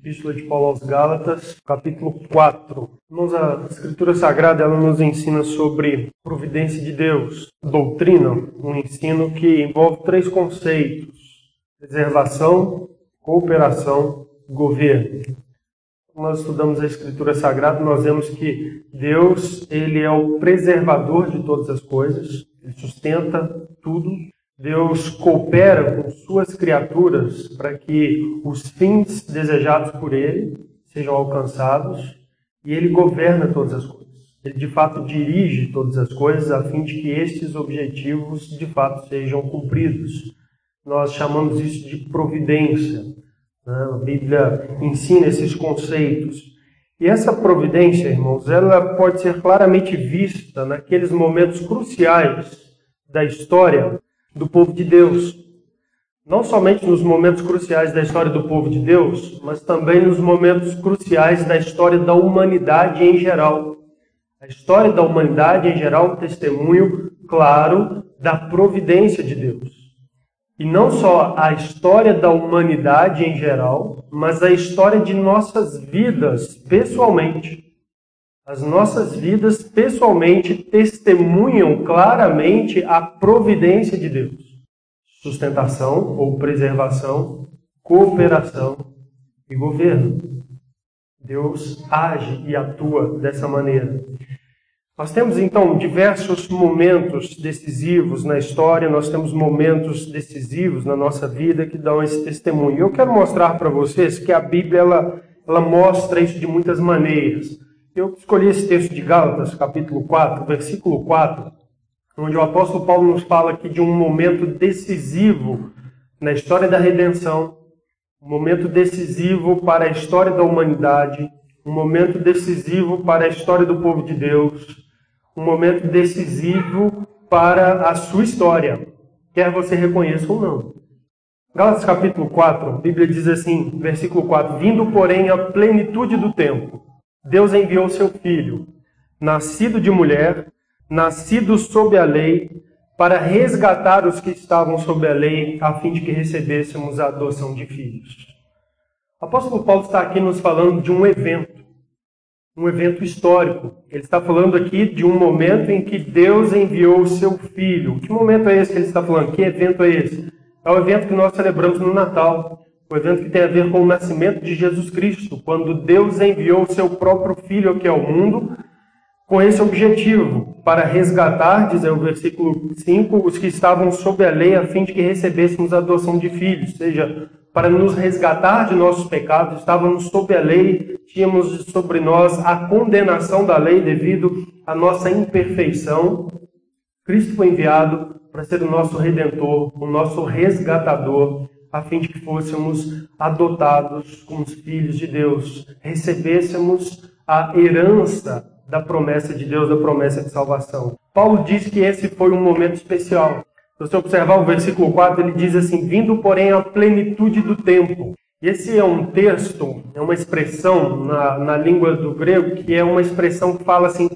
Epístola de Paulo aos Gálatas, capítulo 4. Irmãos, a Escritura Sagrada ela nos ensina sobre providência de Deus, doutrina, um ensino que envolve três conceitos: preservação, cooperação, governo. Quando nós estudamos a Escritura Sagrada, nós vemos que Deus ele é o preservador de todas as coisas, ele sustenta tudo Deus coopera com suas criaturas para que os fins desejados por Ele sejam alcançados e Ele governa todas as coisas. Ele de fato dirige todas as coisas a fim de que estes objetivos de fato sejam cumpridos. Nós chamamos isso de providência. Né? A Bíblia ensina esses conceitos. E essa providência, irmãos, ela pode ser claramente vista naqueles momentos cruciais da história do povo de Deus. Não somente nos momentos cruciais da história do povo de Deus, mas também nos momentos cruciais da história da humanidade em geral. A história da humanidade em geral é um testemunho claro da providência de Deus. E não só a história da humanidade em geral, mas a história de nossas vidas pessoalmente. As nossas vidas pessoalmente testemunham claramente a providência de Deus. Sustentação ou preservação, cooperação e governo. Deus age e atua dessa maneira. Nós temos então diversos momentos decisivos na história, nós temos momentos decisivos na nossa vida que dão esse testemunho. Eu quero mostrar para vocês que a Bíblia ela, ela mostra isso de muitas maneiras. Eu escolhi esse texto de Gálatas, capítulo 4, versículo 4, onde o apóstolo Paulo nos fala aqui de um momento decisivo na história da redenção, um momento decisivo para a história da humanidade, um momento decisivo para a história do povo de Deus, um momento decisivo para a sua história, quer você reconheça ou não. Gálatas capítulo 4, a Bíblia diz assim, versículo 4: Vindo, porém, a plenitude do tempo, Deus enviou seu filho, nascido de mulher, nascido sob a lei, para resgatar os que estavam sob a lei, a fim de que recebêssemos a adoção de filhos. O apóstolo Paulo está aqui nos falando de um evento, um evento histórico. Ele está falando aqui de um momento em que Deus enviou o seu filho. Que momento é esse que ele está falando? Que evento é esse? É o evento que nós celebramos no Natal. O evento que tem a ver com o nascimento de Jesus Cristo, quando Deus enviou o seu próprio Filho aqui ao mundo, com esse objetivo, para resgatar, diz o versículo 5, os que estavam sob a lei, a fim de que recebêssemos a adoção de filhos, ou seja, para nos resgatar de nossos pecados, estávamos sob a lei, tínhamos sobre nós a condenação da lei devido à nossa imperfeição. Cristo foi enviado para ser o nosso redentor, o nosso resgatador, a fim de que fôssemos adotados como filhos de Deus, recebêssemos a herança da promessa de Deus, da promessa de salvação. Paulo diz que esse foi um momento especial. Se você observar o versículo 4, ele diz assim: Vindo, porém, à plenitude do tempo. Esse é um texto, é uma expressão na, na língua do grego, que é uma expressão que fala assim,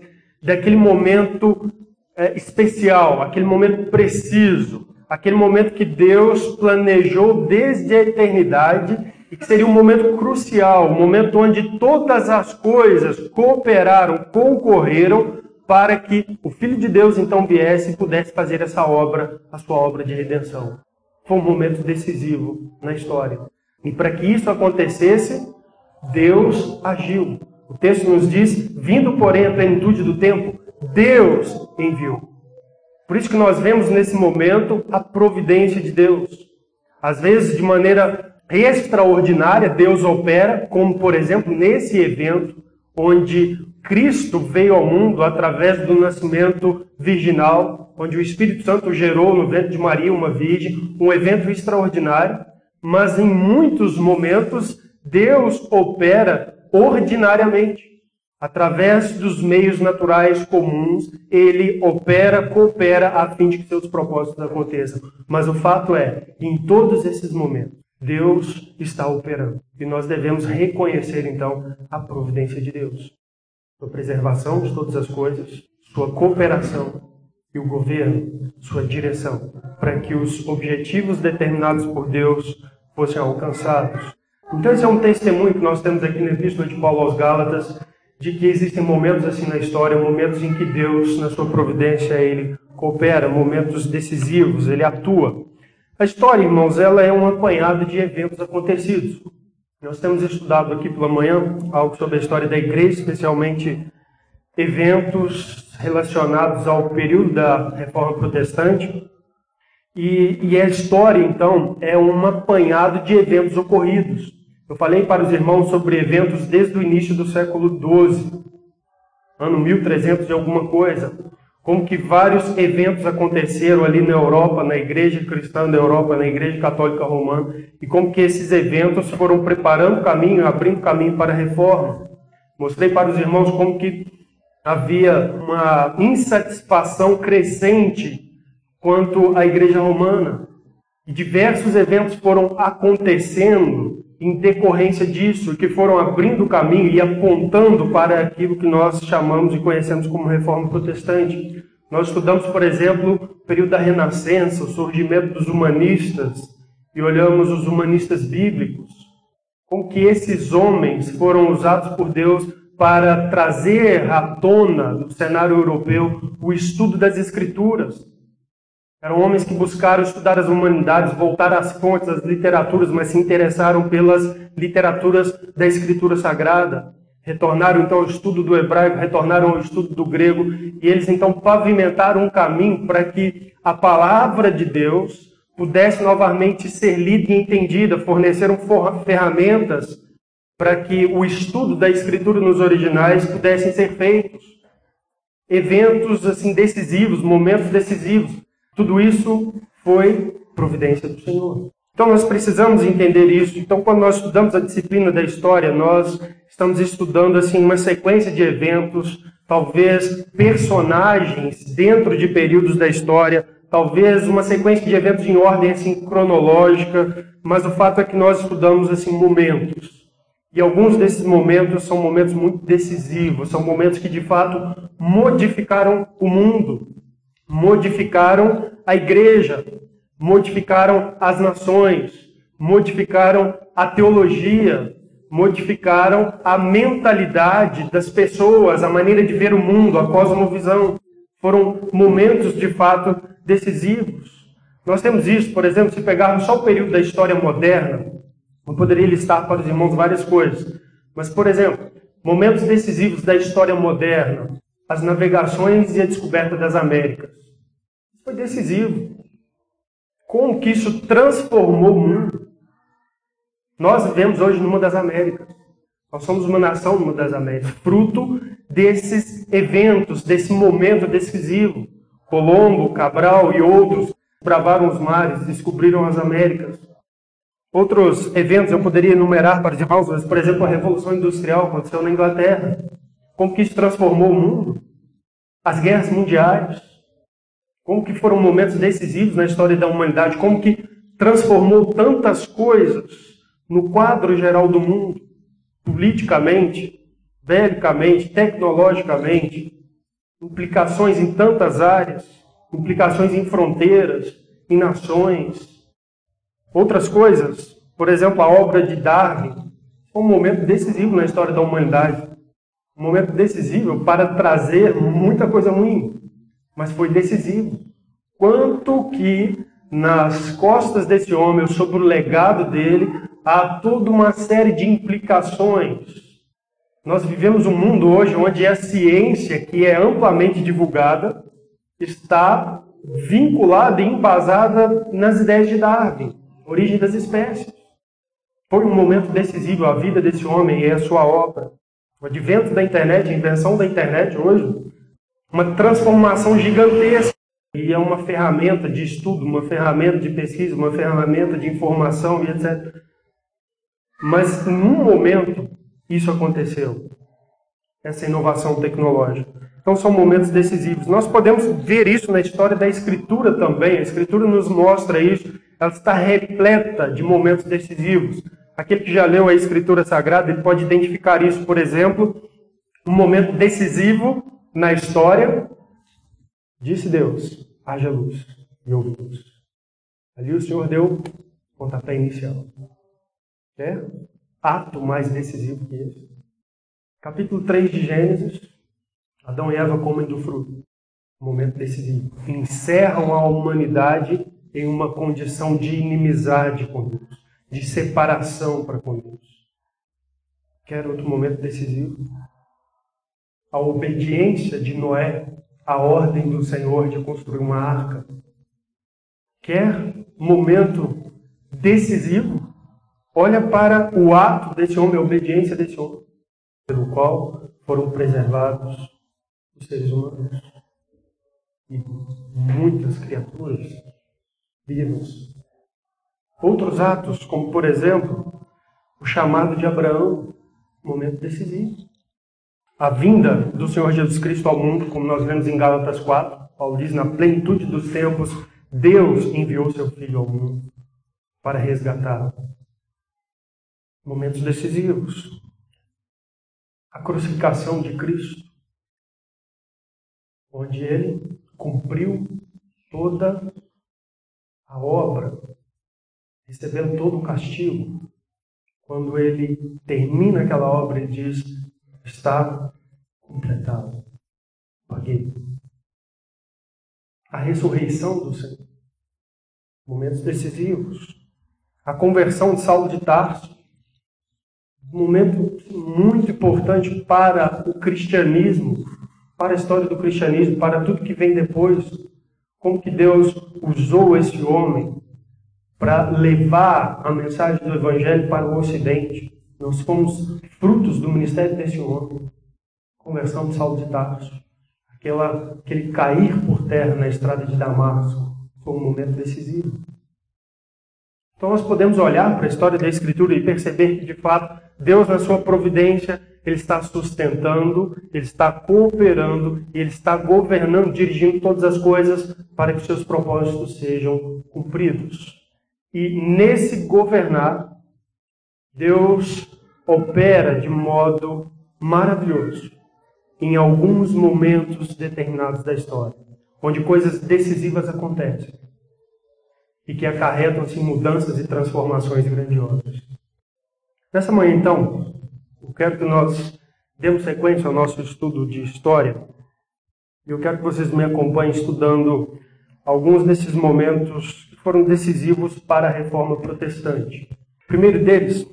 daquele momento é, especial, aquele momento preciso, aquele momento que Deus planejou desde a eternidade e que seria um momento crucial, um momento onde todas as coisas cooperaram, concorreram para que o Filho de Deus então viesse e pudesse fazer essa obra, a sua obra de redenção. Foi um momento decisivo na história. E para que isso acontecesse, Deus agiu. O texto nos diz: vindo, porém, a plenitude do tempo, Deus enviou. Por isso que nós vemos nesse momento a providência de Deus. Às vezes, de maneira extraordinária, Deus opera, como por exemplo nesse evento, onde Cristo veio ao mundo através do nascimento virginal, onde o Espírito Santo gerou no ventre de Maria uma virgem, um evento extraordinário, mas em muitos momentos Deus opera ordinariamente. Através dos meios naturais comuns, ele opera, coopera a fim de que seus propósitos aconteçam. Mas o fato é, em todos esses momentos, Deus está operando. E nós devemos reconhecer, então, a providência de Deus. Sua preservação de todas as coisas, sua cooperação e o governo, sua direção, para que os objetivos determinados por Deus fossem alcançados. Então esse é um testemunho que nós temos aqui na Epístola de Paulo aos Gálatas, de que existem momentos assim na história, momentos em que Deus, na sua providência, ele coopera, momentos decisivos, ele atua. A história, irmãos, ela é um apanhado de eventos acontecidos. Nós temos estudado aqui pela manhã algo sobre a história da igreja, especialmente eventos relacionados ao período da Reforma Protestante. E, e a história, então, é um apanhado de eventos ocorridos. Eu falei para os irmãos sobre eventos desde o início do século XII, ano 1300 e alguma coisa, como que vários eventos aconteceram ali na Europa, na igreja cristã da Europa, na igreja católica romana, e como que esses eventos foram preparando o caminho, abrindo caminho para a reforma. Mostrei para os irmãos como que havia uma insatisfação crescente quanto à igreja romana. E diversos eventos foram acontecendo em decorrência disso, que foram abrindo o caminho e apontando para aquilo que nós chamamos e conhecemos como reforma protestante. Nós estudamos, por exemplo, o período da Renascença, o surgimento dos humanistas, e olhamos os humanistas bíblicos, como que esses homens foram usados por Deus para trazer à tona do cenário europeu o estudo das Escrituras. Eram homens que buscaram estudar as humanidades, voltar às fontes, às literaturas, mas se interessaram pelas literaturas da Escritura Sagrada. Retornaram então ao estudo do hebraico, retornaram ao estudo do grego, e eles então pavimentaram um caminho para que a palavra de Deus pudesse novamente ser lida e entendida, forneceram ferramentas para que o estudo da Escritura nos originais pudessem ser feitos. Eventos assim decisivos, momentos decisivos. Tudo isso foi providência do Senhor. Então nós precisamos entender isso. Então quando nós estudamos a disciplina da história, nós estamos estudando assim uma sequência de eventos, talvez personagens dentro de períodos da história, talvez uma sequência de eventos em ordem assim cronológica, mas o fato é que nós estudamos assim momentos. E alguns desses momentos são momentos muito decisivos, são momentos que de fato modificaram o mundo, modificaram a igreja, modificaram as nações, modificaram a teologia, modificaram a mentalidade das pessoas, a maneira de ver o mundo, a cosmovisão. Foram momentos de fato decisivos. Nós temos isso, por exemplo, se pegarmos só o período da história moderna, eu poderia listar para os irmãos várias coisas. Mas, por exemplo, momentos decisivos da história moderna, as navegações e a descoberta das Américas foi decisivo. Como que isso transformou o mundo? Nós vivemos hoje numa das Américas. Nós somos uma nação numa das Américas, fruto desses eventos, desse momento decisivo. Colombo, Cabral e outros bravaram os mares, descobriram as Américas. Outros eventos eu poderia enumerar para os irmãos, por exemplo, a Revolução Industrial aconteceu na Inglaterra. Como que isso transformou o mundo? As guerras mundiais, como que foram momentos decisivos na história da humanidade, como que transformou tantas coisas no quadro geral do mundo, politicamente, belicamente, tecnologicamente, implicações em tantas áreas, implicações em fronteiras, em nações. Outras coisas, por exemplo, a obra de Darwin, foi um momento decisivo na história da humanidade. Um momento decisivo para trazer muita coisa ruim mas foi decisivo. Quanto que nas costas desse homem, sobre o legado dele, há toda uma série de implicações. Nós vivemos um mundo hoje onde a ciência, que é amplamente divulgada, está vinculada e embasada nas ideias de Darwin, origem das espécies. Foi um momento decisivo a vida desse homem e a sua obra. O advento da internet, a invenção da internet hoje, uma transformação gigantesca. E é uma ferramenta de estudo, uma ferramenta de pesquisa, uma ferramenta de informação e etc. Mas em um momento isso aconteceu. Essa inovação tecnológica. Então são momentos decisivos. Nós podemos ver isso na história da Escritura também. A Escritura nos mostra isso. Ela está repleta de momentos decisivos. Aquele que já leu a Escritura Sagrada, ele pode identificar isso, por exemplo, um momento decisivo na história, disse Deus: haja luz, e houve luz. Ali o Senhor deu pontapé inicial. É? ato mais decisivo que esse? Capítulo 3 de Gênesis, Adão e Eva comem do fruto. Momento decisivo. Encerram a humanidade em uma condição de inimizade com Deus, de separação para com Deus. Quer outro momento decisivo? A obediência de Noé à ordem do Senhor de construir uma arca. Quer momento decisivo? Olha para o ato desse homem, a obediência desse homem, pelo qual foram preservados os seres humanos e muitas criaturas vivas. Outros atos, como por exemplo, o chamado de Abraão, momento decisivo. A vinda do Senhor Jesus Cristo ao mundo, como nós vemos em Gálatas 4, Paulo diz: na plenitude dos tempos, Deus enviou seu Filho ao mundo para resgatá-lo. Momentos decisivos. A crucificação de Cristo, onde ele cumpriu toda a obra, recebendo todo o castigo. Quando ele termina aquela obra, ele diz: Está completado. Paguei. A ressurreição do Senhor. Momentos decisivos. A conversão de Saulo de Tarso. Um momento muito importante para o cristianismo, para a história do cristianismo, para tudo que vem depois. Como que Deus usou esse homem para levar a mensagem do Evangelho para o Ocidente. Nós fomos frutos do ministério desse homem. Conversão de Saulo de Tarso. Aquela, aquele cair por terra na estrada de Damasco foi um momento decisivo. Então nós podemos olhar para a história da Escritura e perceber que, de fato, Deus, na sua providência, Ele está sustentando, Ele está cooperando, Ele está governando, dirigindo todas as coisas para que os seus propósitos sejam cumpridos. E nesse governar, Deus opera de modo maravilhoso em alguns momentos determinados da história, onde coisas decisivas acontecem e que acarretam-se mudanças e transformações grandiosas. Nessa manhã, então, eu quero que nós demos sequência ao nosso estudo de história. E eu quero que vocês me acompanhem estudando alguns desses momentos foram decisivos para a reforma protestante. O primeiro deles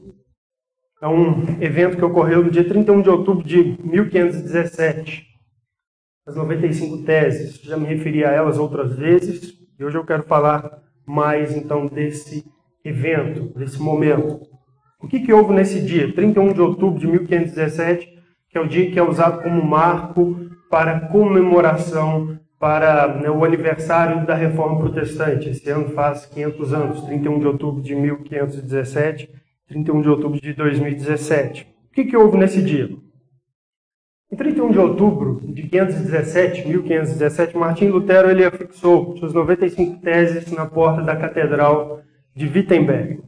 é um evento que ocorreu no dia 31 de outubro de 1517. As 95 teses, já me referi a elas outras vezes, e hoje eu quero falar mais então desse evento, desse momento. O que, que houve nesse dia, 31 de outubro de 1517, que é o dia que é usado como marco para comemoração para né, o aniversário da Reforma Protestante. Esse ano faz 500 anos, 31 de outubro de 1517, 31 de outubro de 2017. O que, que houve nesse dia? Em 31 de outubro de 517, 1517, Martim Lutero ele afixou suas 95 teses na porta da Catedral de Wittenberg.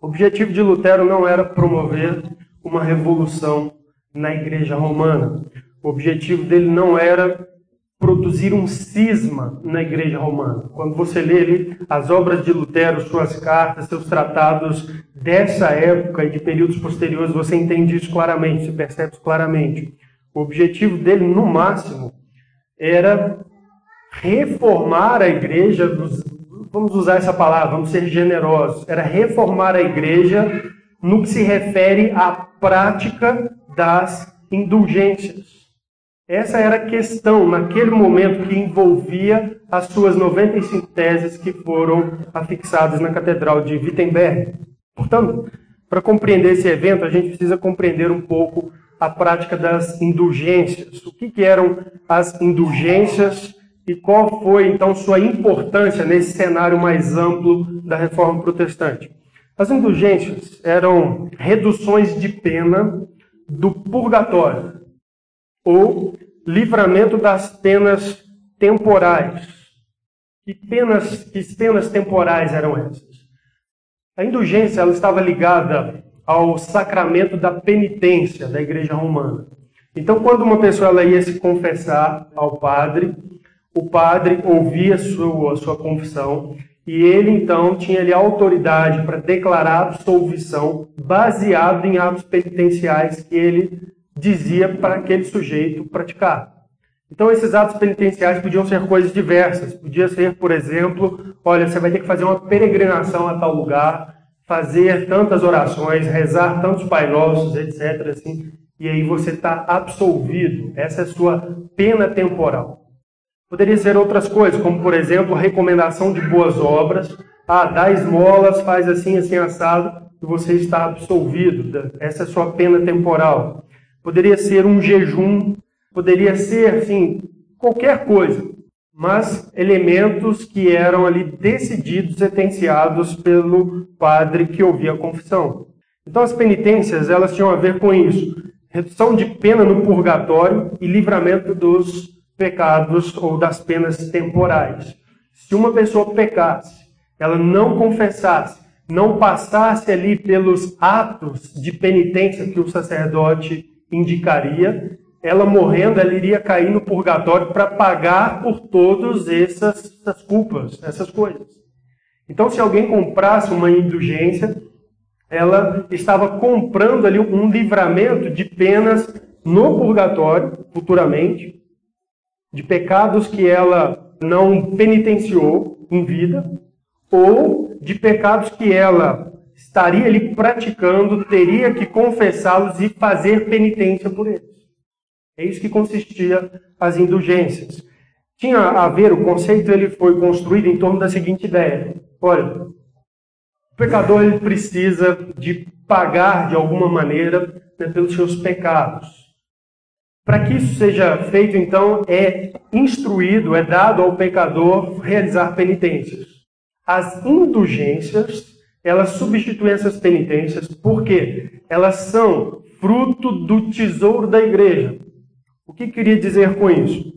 O objetivo de Lutero não era promover uma revolução na Igreja Romana. O objetivo dele não era produzir um cisma na igreja romana. Quando você lê ali as obras de Lutero, suas cartas, seus tratados dessa época e de períodos posteriores, você entende isso claramente, se percebe isso claramente. O objetivo dele, no máximo, era reformar a igreja, vamos usar essa palavra, vamos ser generosos, era reformar a igreja no que se refere à prática das indulgências. Essa era a questão naquele momento que envolvia as suas 95 teses que foram afixadas na Catedral de Wittenberg. Portanto, para compreender esse evento, a gente precisa compreender um pouco a prática das indulgências. O que, que eram as indulgências e qual foi então sua importância nesse cenário mais amplo da reforma protestante? As indulgências eram reduções de pena do purgatório ou livramento das penas temporais. Que penas, que penas temporais eram essas? A indulgência ela estava ligada ao sacramento da penitência da Igreja Romana. Então, quando uma pessoa ela ia se confessar ao padre, o padre ouvia sua, sua confissão E ele então tinha ali a autoridade para declarar absolvição baseado em atos penitenciais que ele dizia para aquele sujeito praticar. Então esses atos penitenciais podiam ser coisas diversas. Podia ser, por exemplo, olha, você vai ter que fazer uma peregrinação a tal lugar, fazer tantas orações, rezar tantos Pai Nossos, etc. Assim, e aí você está absolvido. Essa é a sua pena temporal. Poderia ser outras coisas, como por exemplo, recomendação de boas obras. Ah, dá esmolas, faz assim, assim, assado, e você está absolvido. Essa é a sua pena temporal. Poderia ser um jejum, poderia ser, assim, qualquer coisa. Mas elementos que eram ali decididos, sentenciados pelo padre que ouvia a confissão. Então as penitências, elas tinham a ver com isso. Redução de pena no purgatório e livramento dos pecados ou das penas temporais. Se uma pessoa pecasse, ela não confessasse, não passasse ali pelos atos de penitência que o sacerdote indicaria, ela morrendo, ela iria cair no purgatório para pagar por todas essas, essas culpas, essas coisas. Então, se alguém comprasse uma indulgência, ela estava comprando ali um livramento de penas no purgatório, futuramente, de pecados que ela não penitenciou em vida, ou de pecados que ela estaria ali praticando, teria que confessá-los e fazer penitência por eles. É isso que consistia as indulgências. Tinha a ver, o conceito ele foi construído em torno da seguinte ideia. Olha, o pecador ele precisa de pagar de alguma maneira né, pelos seus pecados. Para que isso seja feito, então, é instruído, é dado ao pecador realizar penitências. As indulgências, elas substituem essas penitências, porque elas são fruto do tesouro da igreja. O que queria dizer com isso?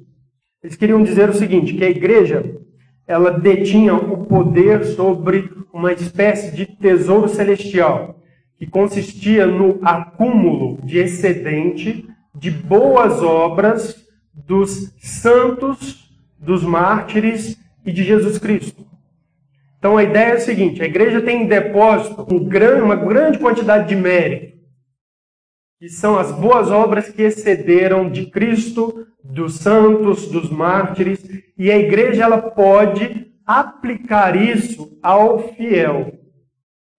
Eles queriam dizer o seguinte, que a igreja, ela detinha o poder sobre uma espécie de tesouro celestial, que consistia no acúmulo de excedente de boas obras dos santos, dos mártires e de Jesus Cristo. Então a ideia é a seguinte: a igreja tem em depósito uma grande quantidade de mérito, que são as boas obras que excederam de Cristo, dos santos, dos mártires, e a igreja ela pode aplicar isso ao fiel.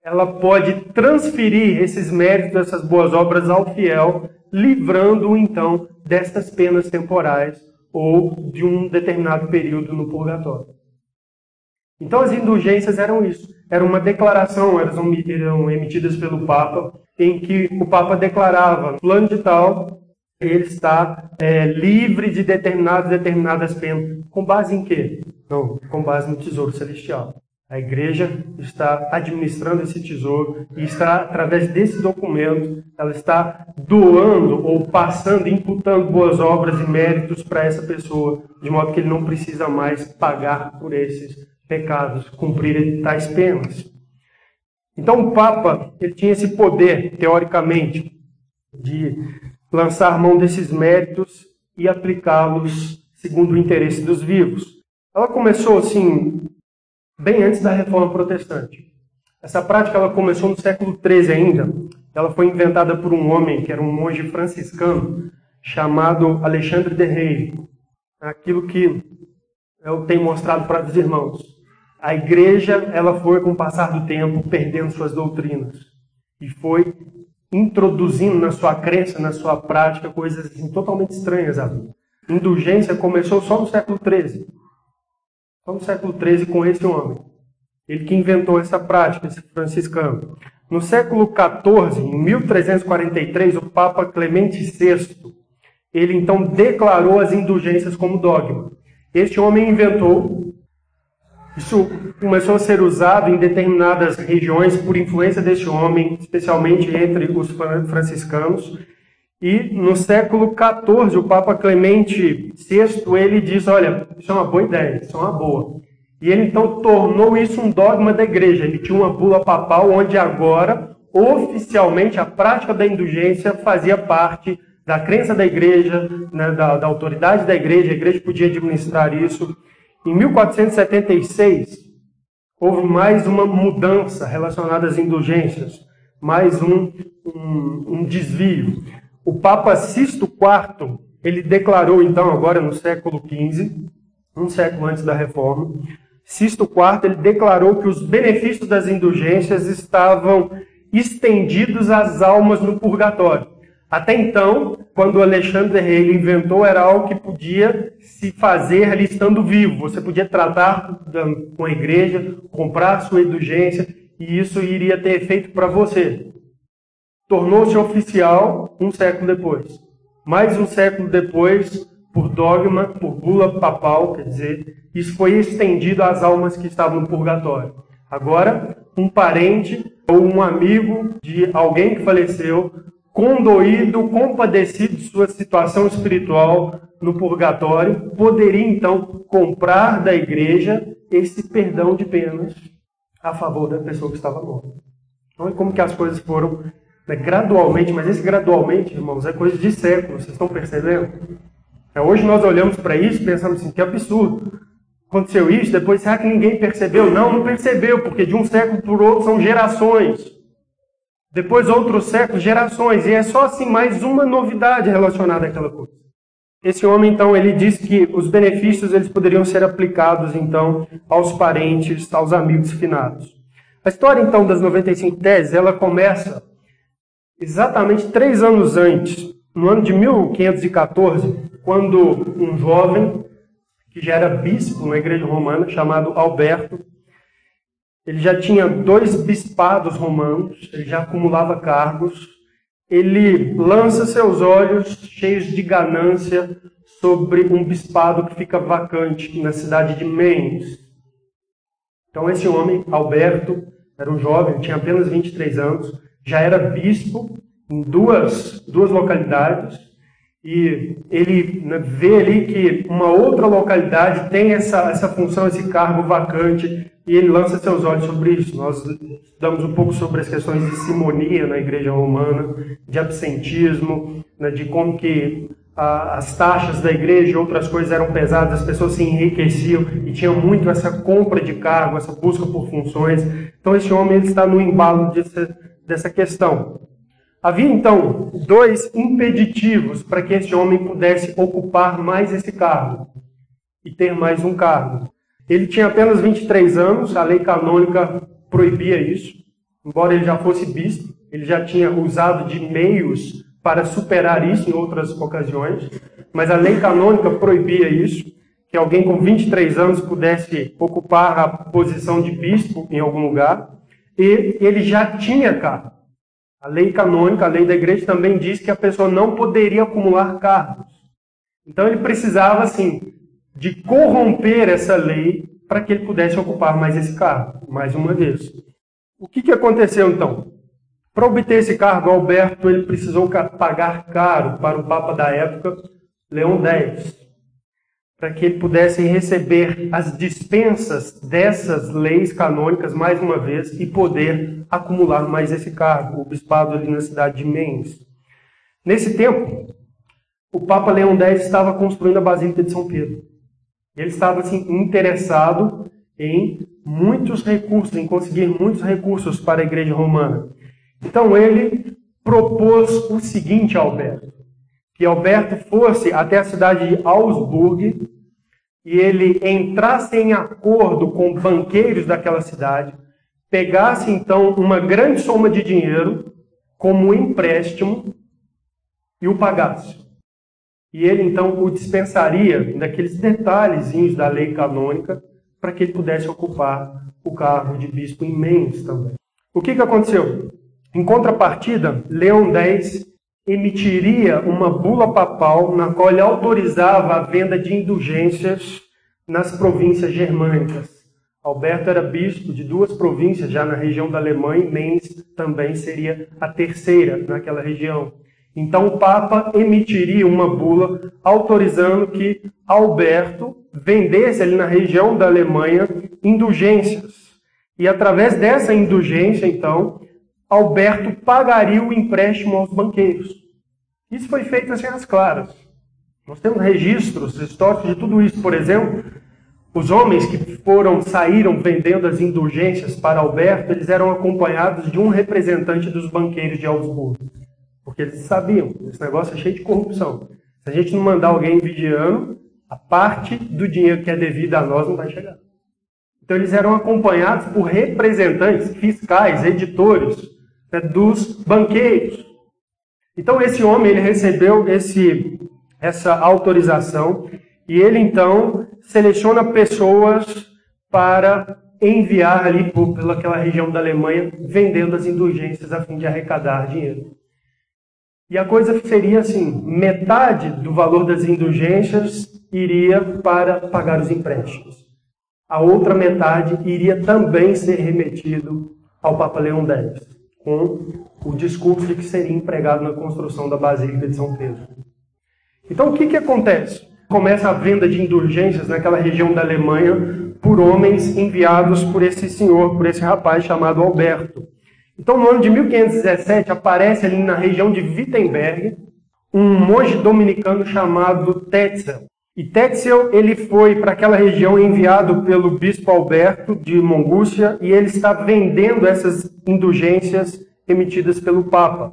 Ela pode transferir esses méritos, essas boas obras ao fiel, livrando-o então destas penas temporais ou de um determinado período no purgatório. Então as indulgências eram isso, era uma declaração, eram emitidas pelo Papa, em que o Papa declarava, plano de tal, ele está é, livre de determinadas determinadas penas. Com base em quê? Não, com base no tesouro celestial. A igreja está administrando esse tesouro e está, através desse documento, ela está doando ou passando, imputando boas obras e méritos para essa pessoa, de modo que ele não precisa mais pagar por esses pecados, cumprir tais penas. Então o Papa ele tinha esse poder, teoricamente, de lançar mão desses méritos e aplicá-los segundo o interesse dos vivos. Ela começou assim bem antes da Reforma Protestante. Essa prática ela começou no século XIII ainda. Ela foi inventada por um homem que era um monge franciscano chamado Alexandre de Rey. Aquilo que eu tenho mostrado para os irmãos. A igreja ela foi, com o passar do tempo, perdendo suas doutrinas e foi introduzindo na sua crença, na sua prática, coisas assim, totalmente estranhas à vida. Indulgência começou só no século XIII. Só no século XIII com esse homem. Ele que inventou essa prática, esse franciscano. No século XIV, em 1343, o Papa Clemente VI, ele então declarou as indulgências como dogma. Este homem inventou, isso começou a ser usado em determinadas regiões por influência deste homem, especialmente entre os franciscanos, e no século XIV, o Papa Clemente VI, ele diz, olha, isso é uma boa ideia, isso é uma boa. E ele então tornou isso um dogma da igreja. Ele tinha uma bula papal onde agora, oficialmente, a prática da indulgência fazia parte da crença da igreja, né, da, da autoridade da igreja, a igreja podia administrar isso. Em 1476, houve mais uma mudança relacionada às indulgências, mais um, um, um desvio. O Papa Sisto IV, ele declarou então, agora no século XV, um século antes da Reforma, Sisto IV, ele declarou que os benefícios das indulgências estavam estendidos às almas no purgatório. Até então, quando Alexandre Rei inventou, era algo que podia se fazer ali estando vivo. Você podia tratar com a igreja, comprar sua indulgência, e isso iria ter efeito para você. Tornou-se oficial um século depois. Mais um século depois, por dogma, por bula papal, quer dizer, isso foi estendido às almas que estavam no purgatório. Agora, um parente ou um amigo de alguém que faleceu, condoído, compadecido de sua situação espiritual no purgatório, poderia então comprar da igreja esse perdão de penas a favor da pessoa que estava morta. Então, é como que as coisas foram né, gradualmente, mas esse gradualmente, irmãos, é coisa de séculos, vocês estão percebendo? É, hoje nós olhamos para isso e pensamos assim, que absurdo. Aconteceu isso, depois será que ninguém percebeu? Não, não percebeu, porque de um século para o outro são gerações. Depois outros séculos, gerações. E é só assim mais uma novidade relacionada àquela coisa. Esse homem, então, ele diz que os benefícios eles poderiam ser aplicados, então, aos parentes, aos amigos finados. A história, então, das 95 teses, ela começa exatamente três anos antes, no ano de 1514, quando um jovem, que já era bispo na igreja romana, chamado Alberto, ele já tinha dois bispados romanos, ele já acumulava cargos, ele lança seus olhos cheios de ganância sobre um bispado que fica vacante na cidade de Mainz. Então esse homem, Alberto, era um jovem, tinha apenas 23 anos, já era bispo em duas, duas localidades, e ele né, vê ali que uma outra localidade tem essa, essa função, esse cargo vacante, e ele lança seus olhos sobre isso. Nós estudamos um pouco sobre as questões de simonia na igreja romana, de absentismo, né, de como que a, as taxas da igreja e outras coisas eram pesadas, as pessoas se enriqueciam e tinham muito essa compra de cargo, essa busca por funções. Então esse homem ele está no embalo dessa, dessa questão. Havia então dois impeditivos para que esse homem pudesse ocupar mais esse cargo e ter mais um cargo. Ele tinha apenas 23 anos, a lei canônica proibia isso. Embora ele já fosse bispo, ele já tinha usado de meios para superar isso em outras ocasiões, mas a lei canônica proibia isso, que alguém com 23 anos pudesse ocupar a posição de bispo em algum lugar, e ele já tinha cargo. A lei canônica, a lei da igreja também diz que a pessoa não poderia acumular cargos. Então ele precisava, assim, de corromper essa lei para que ele pudesse ocupar mais esse cargo, mais uma vez. O que, que aconteceu então? Para obter esse cargo, Alberto ele precisou pagar caro para o Papa da época, Leão X para que ele pudesse receber as dispensas dessas leis canônicas mais uma vez e poder acumular mais esse cargo, o bispado ali na cidade de Mainz. Nesse tempo, o Papa Leão X estava construindo a Basílica de São Pedro. Ele estava assim, interessado em muitos recursos, em conseguir muitos recursos para a Igreja Romana. Então ele propôs o seguinte a Alberto: que Alberto fosse até a cidade de Augsburg e ele entrasse em acordo com banqueiros daquela cidade, pegasse então uma grande soma de dinheiro como empréstimo e o pagasse. E ele então o dispensaria daqueles detalhezinhos da lei canônica para que ele pudesse ocupar o cargo de bispo em Mainz também. O que, que aconteceu? Em contrapartida, Leão X emitiria uma bula papal na qual ele autorizava a venda de indulgências nas províncias germânicas. Alberto era bispo de duas províncias já na região da Alemanha e Mainz também seria a terceira naquela região. Então o Papa emitiria uma bula autorizando que Alberto vendesse ali na região da Alemanha indulgências. E através dessa indulgência, então, Alberto pagaria o empréstimo aos banqueiros. Isso foi feito assim às claras. Nós temos registros históricos de tudo isso. Por exemplo, Os homens que foram saíram vendendo as indulgências para Alberto, eles eram acompanhados de um representante dos banqueiros de Augsburgo. Porque eles sabiam, esse negócio é cheio de corrupção. Se a gente não mandar alguém vigiando, a parte do dinheiro que é devido a nós não vai chegar. Então eles eram acompanhados por representantes fiscais, editores né, dos banqueiros. Então esse homem ele recebeu esse, essa autorização e ele então seleciona pessoas para enviar ali por, pelaquela região da Alemanha vendendo as indulgências a fim de arrecadar dinheiro. E a coisa seria assim: metade do valor das indulgências iria para pagar os empréstimos. A outra metade iria também ser remetido ao Papa Leão X, com o discurso de que seria empregado na construção da Basílica de São Pedro. Então, o que, que acontece? Começa a venda de indulgências naquela região da Alemanha por homens enviados por esse senhor, por esse rapaz chamado Alberto. Então, no ano de 1517, aparece ali na região de Wittenberg um monge dominicano chamado Tetzel. E Tetzel ele foi para aquela região enviado pelo bispo Alberto de Mongúcia e ele está vendendo essas indulgências emitidas pelo Papa.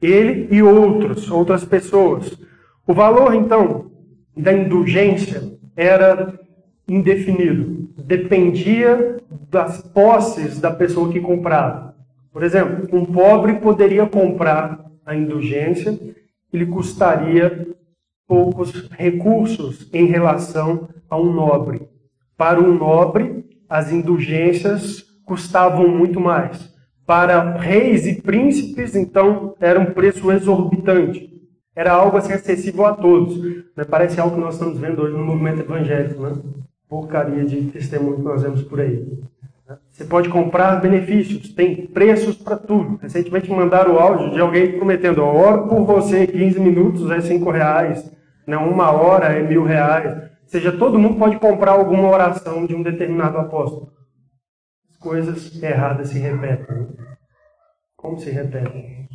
Ele e outros, outras pessoas. O valor, então, da indulgência era indefinido. Dependia das posses da pessoa que comprava. Por exemplo, um pobre poderia comprar a indulgência, ele custaria poucos recursos em relação a um nobre. Para um nobre, as indulgências custavam muito mais. Para reis e príncipes, então, era um preço exorbitante. Era algo assim acessível a todos. Né? Parece algo que nós estamos vendo hoje no movimento evangélico, né? Porcaria de testemunho que nós vemos por aí. Você pode comprar benefícios, tem preços para tudo. Recentemente mandaram o áudio de alguém prometendo, oro por você, 15 minutos é 5 reais, né? uma hora é mil reais. Ou seja, todo mundo pode comprar alguma oração de um determinado apóstolo. As coisas erradas se repetem. Como se repetem?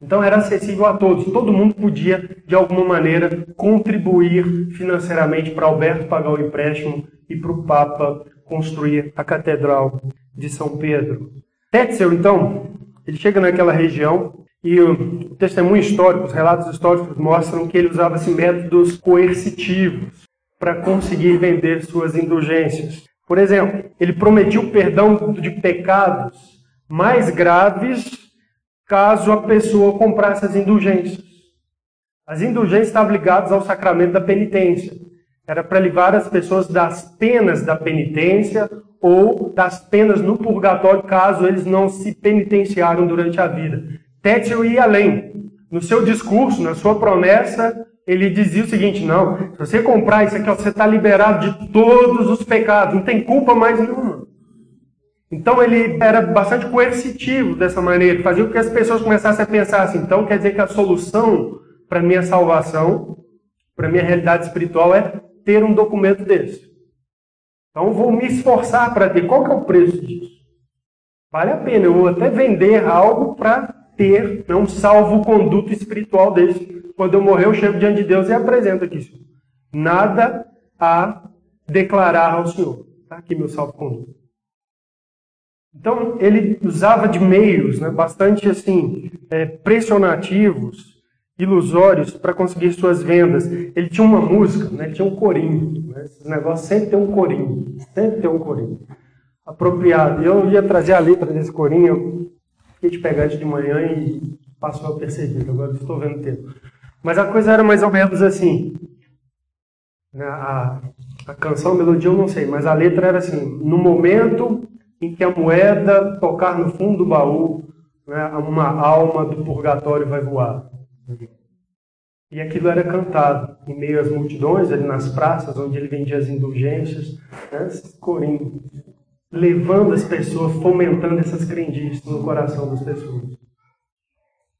Então era acessível a todos. Todo mundo podia, de alguma maneira, contribuir financeiramente para Alberto pagar o empréstimo e para o Papa construir a Catedral de São Pedro. Tetzel, então, ele chega naquela região e o testemunho histórico, os relatos históricos mostram que ele usava assim, métodos coercitivos para conseguir vender suas indulgências. Por exemplo, ele prometiu perdão de pecados mais graves caso a pessoa comprasse as indulgências. As indulgências estavam ligadas ao sacramento da penitência. Era para livrar as pessoas das penas da penitência ou das penas no purgatório, caso eles não se penitenciaram durante a vida. Tetzel ia além. No seu discurso, na sua promessa, ele dizia o seguinte: não, se você comprar isso aqui, você está liberado de todos os pecados, não tem culpa mais nenhuma. Então ele era bastante coercitivo dessa maneira, fazia com que as pessoas começassem a pensar assim: então quer dizer que a solução para minha salvação, para minha realidade espiritual é ter um documento desse. Então vou me esforçar para ter. Qual que é o preço disso? Vale a pena, eu vou até vender algo para ter né, um salvo-conduto espiritual desse. Quando eu morrer, eu chego diante de Deus e apresento aqui. Nada a declarar ao Senhor. Está aqui meu salvo-conduto. Então, ele usava de meios né, bastante assim é, pressionativos ilusórios para conseguir suas vendas. Ele tinha uma música, né? ele tinha um corinho. Né? Esses negócios sempre tem um corinho, sempre tem um corinho apropriado. E eu ia trazer a letra desse corinho, fiquei de pegar de manhã e passou a perceber, agora estou vendo o tempo. Mas a coisa era mais ou menos assim. Né? A, a canção, a melodia eu não sei, mas a letra era assim: no momento em que a moeda tocar no fundo do baú, né, uma alma do purgatório vai voar. E aquilo era cantado em meio às multidões, ali nas praças, onde ele vendia as indulgências, né? corinho, levando as pessoas, fomentando essas crendices no coração das pessoas.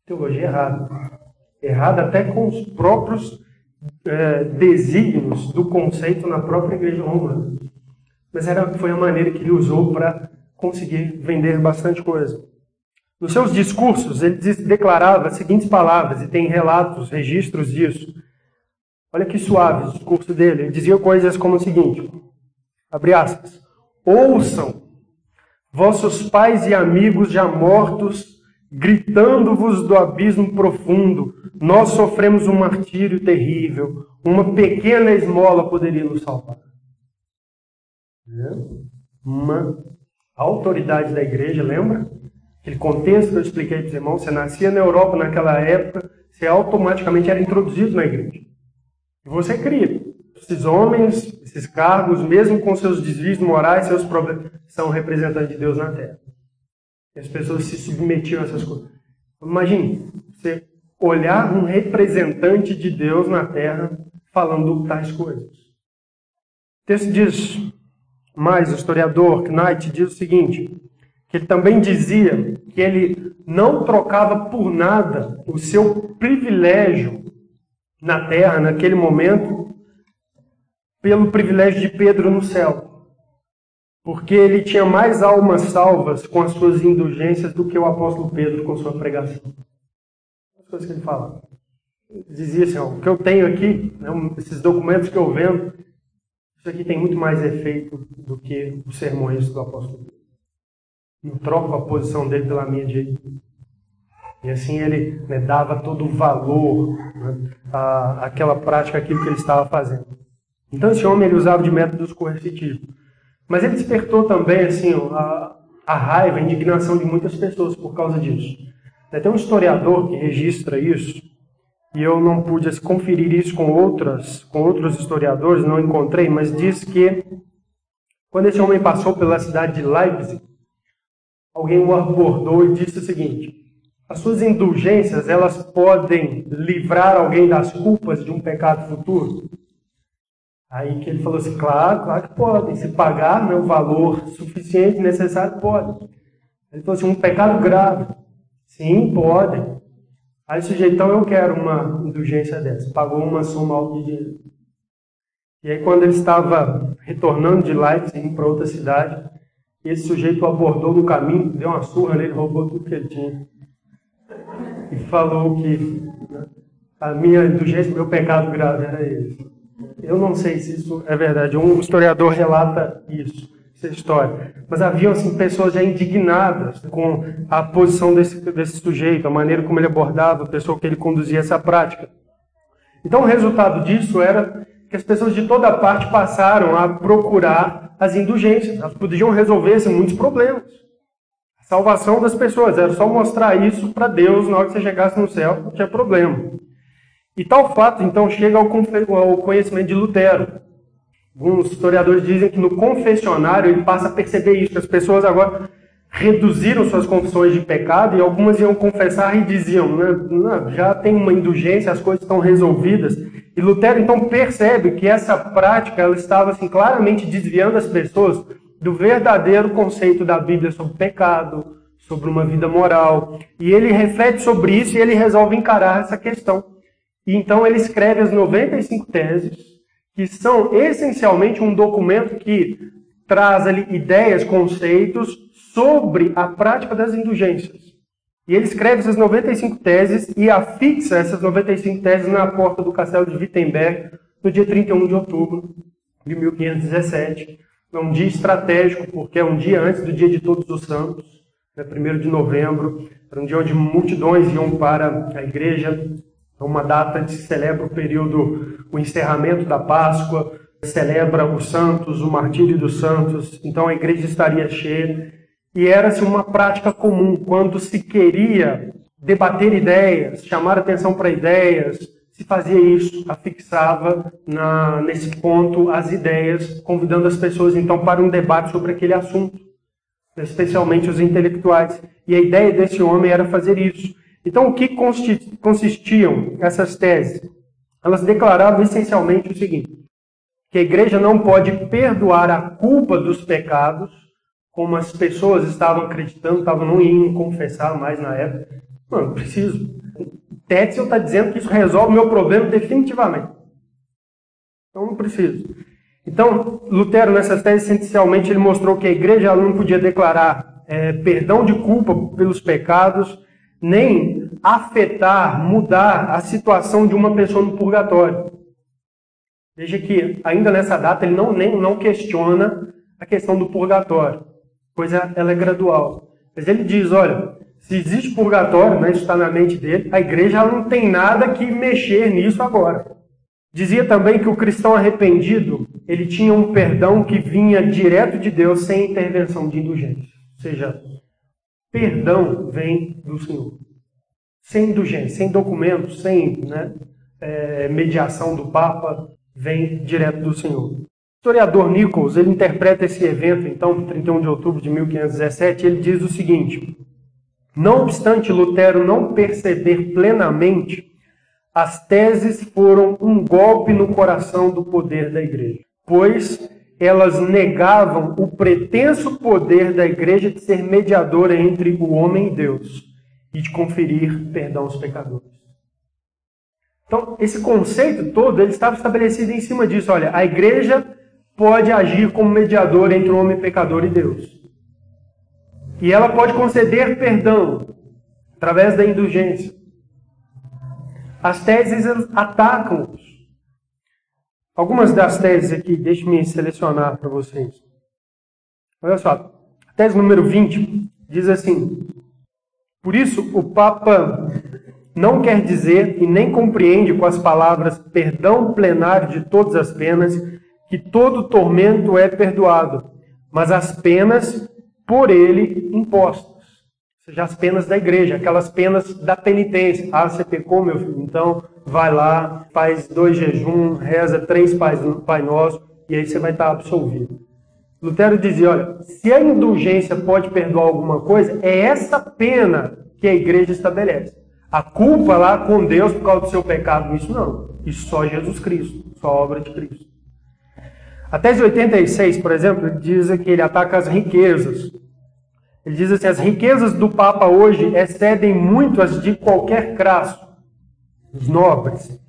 Teologia errada. Errada até com os próprios é, desígnios do conceito na própria igreja romana. Mas era, foi a maneira que ele usou para conseguir vender bastante coisa. Nos seus discursos, ele declarava as seguintes palavras, e tem relatos, registros disso. Olha que suave o discurso dele. Ele dizia coisas como o seguinte: Abre aspas. Ouçam vossos pais e amigos já mortos, gritando-vos do abismo profundo. Nós sofremos um martírio terrível. Uma pequena esmola poderia nos salvar. Uma autoridade da igreja, lembra? Aquele contexto que eu expliquei para os irmãos, você nascia na Europa naquela época, você automaticamente era introduzido na igreja. E você cria. Esses homens, esses cargos, mesmo com seus desvios morais, seus problemas, são representantes de Deus na Terra. E as pessoas se submetiam a essas coisas. Imagine, você olhar um representante de Deus na Terra falando tais coisas. O texto diz, mais o historiador Knight diz o seguinte, que ele também dizia que ele não trocava por nada o seu privilégio na terra, naquele momento, pelo privilégio de Pedro no céu. Porque ele tinha mais almas salvas com as suas indulgências do que o apóstolo Pedro com sua pregação. As coisas que ele fala. Dizia assim: ó, o que eu tenho aqui, né, esses documentos que eu vendo, isso aqui tem muito mais efeito do que os sermões do apóstolo Pedro. Não troco a posição dele pela minha de e assim ele né, dava todo o valor né, à, àquela prática, aquilo que ele estava fazendo. Então esse homem ele usava de métodos coercitivos. Mas ele despertou também assim a, a raiva, a indignação de muitas pessoas por causa disso. Tem um historiador que registra isso, e eu não pude conferir isso com outras, com outros historiadores, não encontrei, mas diz que quando esse homem passou pela cidade de Leipzig, alguém o abordou e disse o seguinte: as suas indulgências, elas podem livrar alguém das culpas de um pecado futuro? Aí que ele falou assim, claro, claro que podem. Se pagar né, o valor suficiente, necessário, pode. Ele falou assim, um pecado grave. Sim, podem. Aí o sujeitão, eu quero uma indulgência dessa. Pagou uma soma alta de dinheiro. E aí quando ele estava retornando de Leipzig para outra cidade, esse sujeito abordou no caminho, deu uma surra nele, roubou tudo que ele tinha e falou que a minha indulgência, meu pecado grave era esse. Eu não sei se isso é verdade. Um historiador relata isso, essa história. Mas haviam assim, pessoas já indignadas com a posição desse, desse sujeito, a maneira como ele abordava, a pessoa que ele conduzia essa prática. Então o resultado disso era que as pessoas de toda parte passaram a procurar as indulgências. Elas podiam resolver muitos problemas salvação das pessoas. Era só mostrar isso para Deus na hora que você chegasse no céu, não tinha problema. E tal fato, então, chega ao, ao conhecimento de Lutero. Alguns historiadores dizem que no confessionário ele passa a perceber isso, que as pessoas agora reduziram suas confissões de pecado e algumas iam confessar e diziam, né, já tem uma indulgência, as coisas estão resolvidas. E Lutero então percebe que essa prática ela estava assim claramente desviando as pessoas do verdadeiro conceito da Bíblia sobre pecado, sobre uma vida moral. E ele reflete sobre isso e ele resolve encarar essa questão. E então ele escreve as 95 teses, que são essencialmente um documento que traz ali ideias, conceitos sobre a prática das indulgências. E ele escreve essas 95 teses e afixa essas 95 teses na porta do castelo de Wittenberg no dia 31 de outubro de 1517 é um dia estratégico, porque é um dia antes do dia de Todos os Santos, né, 1 de novembro. Era um dia onde multidões iam para a igreja. É uma data que celebra o período, o encerramento da Páscoa, celebra os santos, o martírio dos santos. Então a igreja estaria cheia. E era-se uma prática comum quando se queria debater ideias, chamar atenção para ideias, se fazia isso, afixava na, nesse ponto as ideias, convidando as pessoas então para um debate sobre aquele assunto, especialmente os intelectuais. E a ideia desse homem era fazer isso. Então, o que consistiam essas teses? Elas declaravam essencialmente o seguinte: que a igreja não pode perdoar a culpa dos pecados, como as pessoas estavam acreditando, estavam não indo confessar mais na época. Mano, preciso. Tetzel está dizendo que isso resolve o meu problema definitivamente. Então não preciso. Então, Lutero, nessas teses, essencialmente, ele mostrou que a igreja não podia declarar é, perdão de culpa pelos pecados, nem afetar, mudar a situação de uma pessoa no purgatório. Veja que, ainda nessa data, ele não, nem, não questiona a questão do purgatório, pois ela é gradual. Mas ele diz: olha, se existe purgatório, né, isso está na mente dele, a igreja não tem nada que mexer nisso agora. Dizia também que o cristão arrependido, ele tinha um perdão que vinha direto de Deus sem intervenção de indulgência. Ou seja, perdão vem do Senhor. Sem indulgência, sem documentos, sem né, é, mediação do Papa, vem direto do Senhor. O historiador Nichols, ele interpreta esse evento, então, 31 de outubro de 1517, ele diz o seguinte: Não obstante Lutero não perceber plenamente, as teses foram um golpe no coração do poder da igreja, pois elas negavam o pretenso poder da igreja de ser mediadora entre o homem e Deus e de conferir perdão aos pecadores. Então, esse conceito todo ele estava estabelecido em cima disso. Olha, a igreja pode agir como mediador entre o homem pecador e Deus. E ela pode conceder perdão através da indulgência. As teses atacam-os. Algumas das teses aqui, deixe-me selecionar para vocês. Olha só, a tese número 20 diz assim: Por isso, o Papa não quer dizer e nem compreende com as palavras perdão plenário de todas as penas que todo tormento é perdoado, mas as penas por ele impostas. Ou seja, as penas da igreja, aquelas penas da penitência. Ah, você pecou, meu filho? Então vai lá, faz dois jejum, reza três pais, Pai Nosso, e aí você vai estar absolvido. Lutero dizia: olha, se a indulgência pode perdoar alguma coisa, é essa pena que a igreja estabelece. A culpa lá com Deus por causa do seu pecado, isso não. Isso só Jesus Cristo, só a obra de Cristo. A tese 86, por exemplo, diz que ele ataca as riquezas. Ele diz assim: as riquezas do Papa hoje excedem muito as de qualquer crasso, os nobres.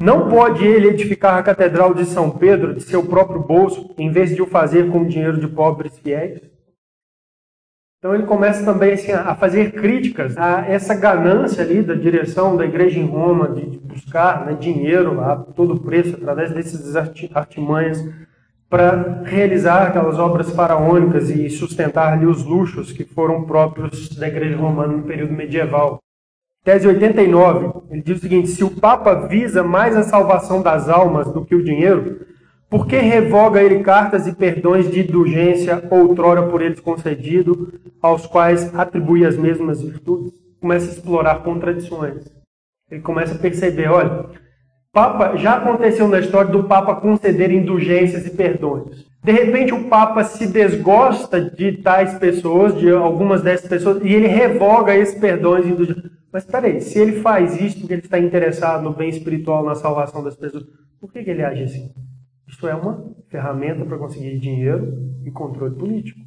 Não pode ele edificar a Catedral de São Pedro de seu próprio bolso, em vez de o fazer com o dinheiro de pobres fiéis? Então ele começa também assim, a fazer críticas a essa ganância ali da direção da igreja em Roma de buscar né, dinheiro a todo preço através desses artimanhas para realizar aquelas obras faraônicas e sustentar ali os luxos que foram próprios da igreja romana no período medieval. Tese 89, ele diz o seguinte: se o Papa visa mais a salvação das almas do que o dinheiro, por que revoga ele cartas e perdões de indulgência outrora por eles concedido, aos quais atribui as mesmas virtudes? Começa a explorar contradições. Ele começa a perceber, olha, Papa já aconteceu na história do Papa conceder indulgências e perdões. De repente o Papa se desgosta de tais pessoas, de algumas dessas pessoas, e ele revoga esses perdões e indulgências. Mas peraí, se ele faz isso porque ele está interessado no bem espiritual, na salvação das pessoas, por que, que ele age assim? Isto é uma ferramenta para conseguir dinheiro e controle político.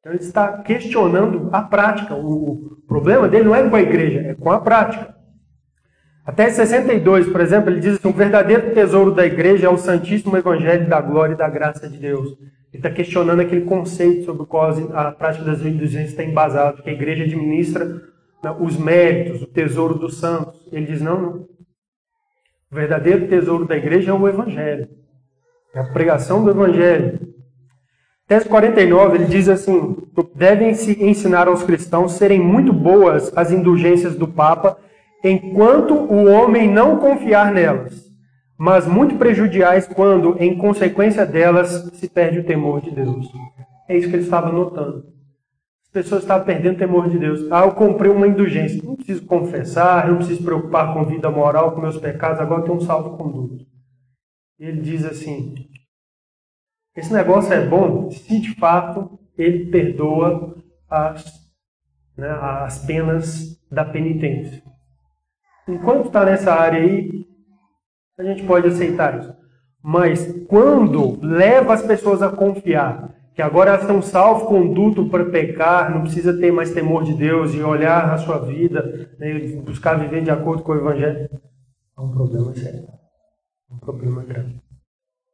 Então ele está questionando a prática. O problema dele não é com a igreja, é com a prática. Até 62, por exemplo, ele diz assim: o verdadeiro tesouro da igreja é o Santíssimo Evangelho da glória e da graça de Deus. Ele está questionando aquele conceito sobre o qual a prática das indulgências está embasada, que a igreja administra os méritos, o tesouro dos santos. Ele diz: não, não. O verdadeiro tesouro da igreja é o Evangelho. É a pregação do Evangelho. Tese 49, ele diz assim: devem-se ensinar aos cristãos serem muito boas as indulgências do Papa, enquanto o homem não confiar nelas, mas muito prejudiciais quando, em consequência delas, se perde o temor de Deus. É isso que ele estava notando pessoas estavam perdendo o temor de Deus. Ah, eu comprei uma indulgência. Não preciso confessar, não preciso preocupar com vida moral, com meus pecados, agora eu tenho um salvo-conduto. Ele diz assim: esse negócio é bom se de fato ele perdoa as, né, as penas da penitência. Enquanto está nessa área aí, a gente pode aceitar isso. Mas quando leva as pessoas a confiar que agora elas têm um salvo-conduto para pecar, não precisa ter mais temor de Deus e olhar a sua vida, né, buscar viver de acordo com o Evangelho. É um problema sério. É um problema grave.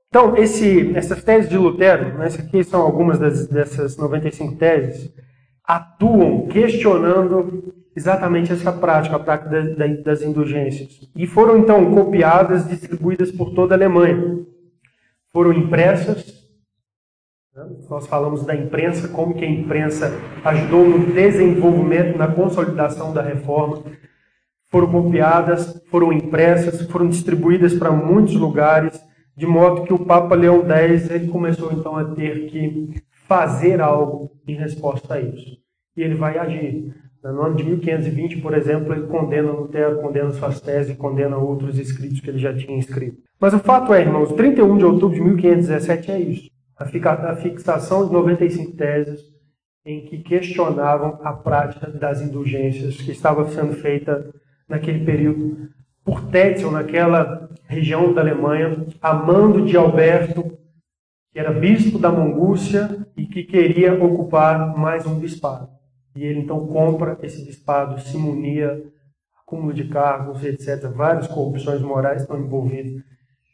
Então, esse, essas teses de Lutero, né, essas aqui são algumas das, dessas 95 teses, atuam questionando exatamente essa prática, a prática das indulgências. E foram então copiadas, distribuídas por toda a Alemanha. Foram impressas. Nós falamos da imprensa, como que a imprensa ajudou no desenvolvimento, na consolidação da reforma. Foram copiadas, foram impressas, foram distribuídas para muitos lugares, de modo que o Papa Leão X ele começou então a ter que fazer algo em resposta a isso. E ele vai agir. No ano de 1520, por exemplo, ele condena Lutero, condena suas teses condena outros escritos que ele já tinha escrito. Mas o fato é, irmãos, 31 de outubro de 1517 é isso. A fixação de 95 teses em que questionavam a prática das indulgências que estava sendo feita naquele período por Tetzel, naquela região da Alemanha, a mando de Alberto, que era bispo da Mongúcia e que queria ocupar mais um bispado. E ele então compra esse bispado, simonia, acúmulo de cargos, etc. Várias corrupções morais estão envolvidas.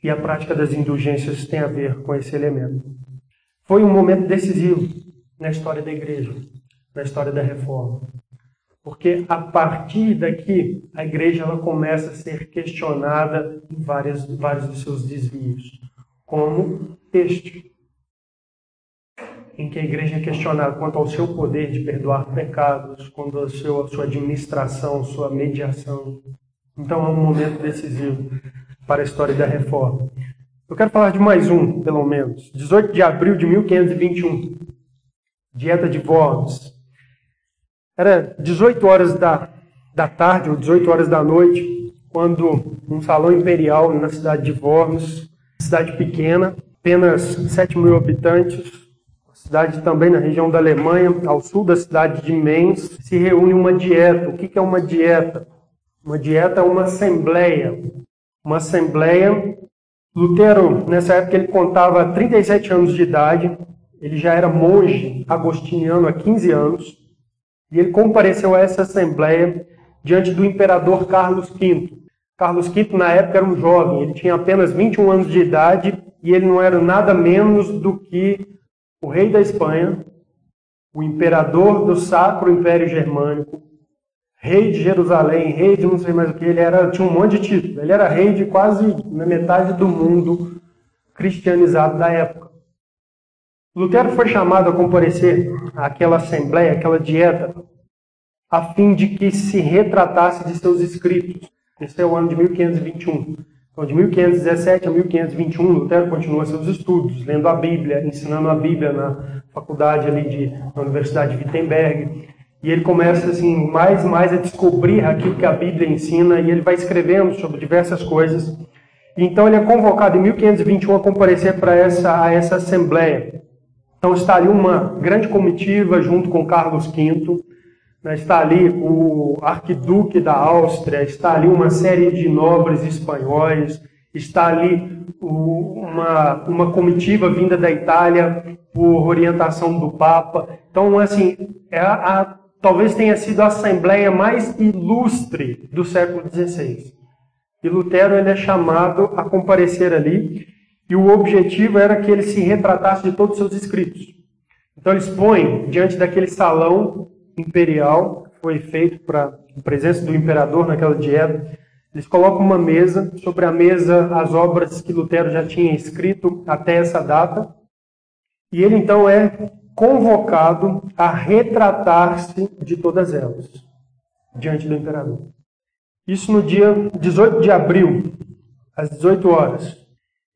E a prática das indulgências tem a ver com esse elemento. Foi um momento decisivo na história da igreja, na história da reforma. Porque a partir daqui, a igreja ela começa a ser questionada em várias, vários dos seus desvios. Como este em que a igreja é questionada quanto ao seu poder de perdoar pecados, quanto à sua, sua administração, sua mediação. Então é um momento decisivo para a história da reforma. Eu quero falar de mais um, pelo menos. 18 de abril de 1521. Dieta de Worms. Era 18 horas da, da tarde ou 18 horas da noite, quando um salão imperial na cidade de Worms, cidade pequena, apenas 7 mil habitantes, cidade também na região da Alemanha, ao sul da cidade de Mainz, se reúne uma dieta. O que é uma dieta? Uma dieta é uma assembleia. Uma assembleia. Lutero, nessa época, ele contava 37 anos de idade, ele já era monge agostiniano há 15 anos, e ele compareceu a essa assembleia diante do imperador Carlos V. Carlos V, na época, era um jovem, ele tinha apenas 21 anos de idade e ele não era nada menos do que o rei da Espanha, o imperador do Sacro Império Germânico, rei de Jerusalém, rei de não sei mais o que, ele era, tinha um monte de títulos. Ele era rei de quase na metade do mundo cristianizado da época. Lutero foi chamado a comparecer àquela assembleia, àquela dieta, a fim de que se retratasse de seus escritos. Esse é o ano de 1521. Então, de 1517 a 1521, Lutero continua seus estudos, lendo a Bíblia, ensinando a Bíblia na faculdade ali de, na Universidade de Wittenberg. E ele começa assim mais e mais a descobrir aquilo que a Bíblia ensina e ele vai escrevendo sobre diversas coisas. Então ele é convocado em 1521 a comparecer para essa a essa assembleia. Então está ali uma grande comitiva junto com Carlos V né, está ali o arquiduque da Áustria, está ali uma série de nobres espanhóis, está ali uma, uma comitiva vinda da Itália por orientação do Papa. Então, assim, é a, talvez tenha sido a assembleia mais ilustre do século XVI. E Lutero ele é chamado a comparecer ali, e o objetivo era que ele se retratasse de todos os seus escritos. Então, ele expõe diante daquele salão imperial que foi feito para a presença do imperador naquela dieta. Eles colocam uma mesa, sobre a mesa as obras que Lutero já tinha escrito até essa data, e ele então é convocado a retratar-se de todas elas diante do imperador. Isso no dia 18 de abril, às 18 horas.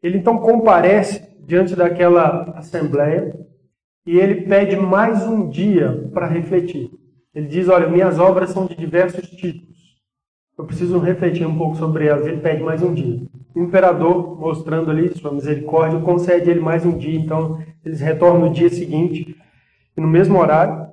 Ele então comparece diante daquela assembleia e ele pede mais um dia para refletir. Ele diz: Olha, minhas obras são de diversos tipos. Eu preciso refletir um pouco sobre elas. Ele pede mais um dia. O imperador, mostrando ali sua misericórdia, concede ele mais um dia. Então, eles retornam no dia seguinte. E no mesmo horário,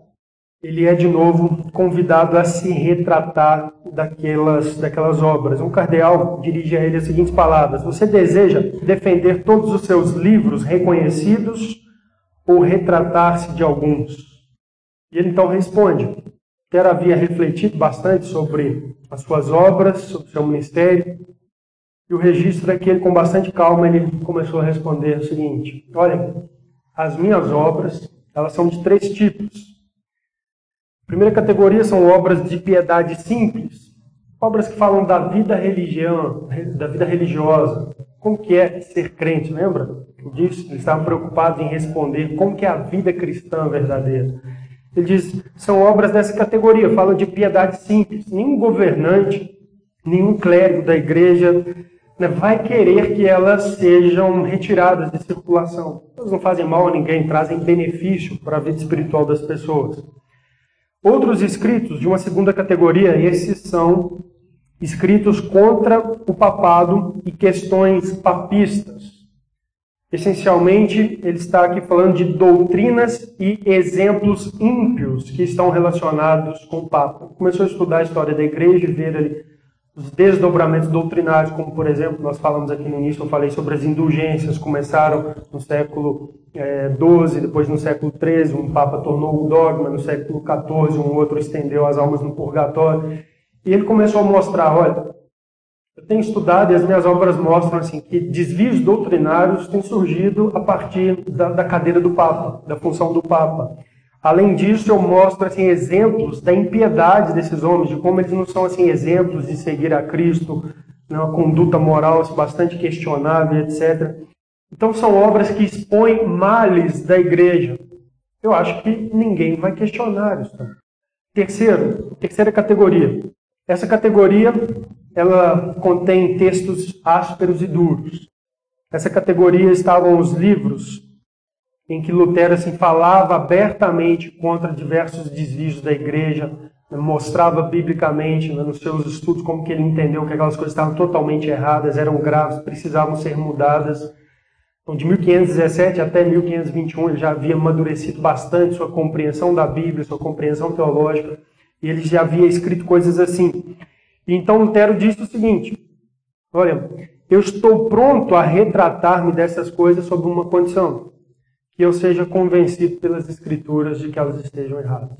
ele é de novo convidado a se retratar daquelas, daquelas obras. Um cardeal dirige a ele as seguintes palavras: Você deseja defender todos os seus livros reconhecidos ou retratar-se de alguns? E ele então responde: Ter havia refletido bastante sobre as suas obras, sobre o seu ministério, e o registro é que ele, com bastante calma, ele começou a responder o seguinte: Olha, as minhas obras, elas são de três tipos. primeira categoria são obras de piedade simples, obras que falam da vida religião, da vida religiosa, como que é ser crente, lembra? Disso, eles estavam preocupados em responder como que é a vida cristã verdadeira. Ele diz, são obras dessa categoria, fala de piedade simples. Nenhum governante, nenhum clérigo da igreja né, vai querer que elas sejam retiradas de circulação. Elas não fazem mal a ninguém, trazem benefício para a vida espiritual das pessoas. Outros escritos de uma segunda categoria, esses são escritos contra o papado e questões papistas. Essencialmente, ele está aqui falando de doutrinas e exemplos ímpios que estão relacionados com o Papa. Começou a estudar a história da igreja e ver ali os desdobramentos doutrinários, como por exemplo, nós falamos aqui no início, eu falei sobre as indulgências, começaram no século XII, é, depois no século XIII, um Papa tornou o dogma, no século XIV, um outro estendeu as almas no purgatório. E ele começou a mostrar, olha, eu tenho estudado e as minhas obras mostram assim que desvios doutrinários têm surgido a partir da, da cadeira do Papa, da função do Papa. Além disso, eu mostro assim exemplos da impiedade desses homens, de como eles não são assim exemplos de seguir a Cristo, né, uma conduta moral assim, bastante questionável, etc. Então são obras que expõem males da igreja. Eu acho que ninguém vai questionar isso. Terceiro, terceira categoria, essa categoria ela contém textos ásperos e duros. Essa categoria estavam os livros em que Lutero assim, falava abertamente contra diversos desvios da igreja, mostrava biblicamente né, nos seus estudos como que ele entendeu que aquelas coisas estavam totalmente erradas, eram graves, precisavam ser mudadas. Então, de 1517 até 1521, ele já havia amadurecido bastante sua compreensão da Bíblia, sua compreensão teológica. E ele já havia escrito coisas assim. Então Lutero disse o seguinte: Olha, eu estou pronto a retratar-me dessas coisas sob uma condição: que eu seja convencido pelas Escrituras de que elas estejam erradas.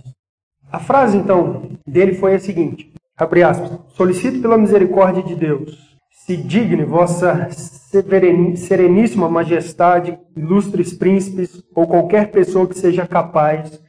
A frase, então, dele foi a seguinte: abre aspas, solicito pela misericórdia de Deus, se digne vossa sereníssima majestade, ilustres príncipes ou qualquer pessoa que seja capaz,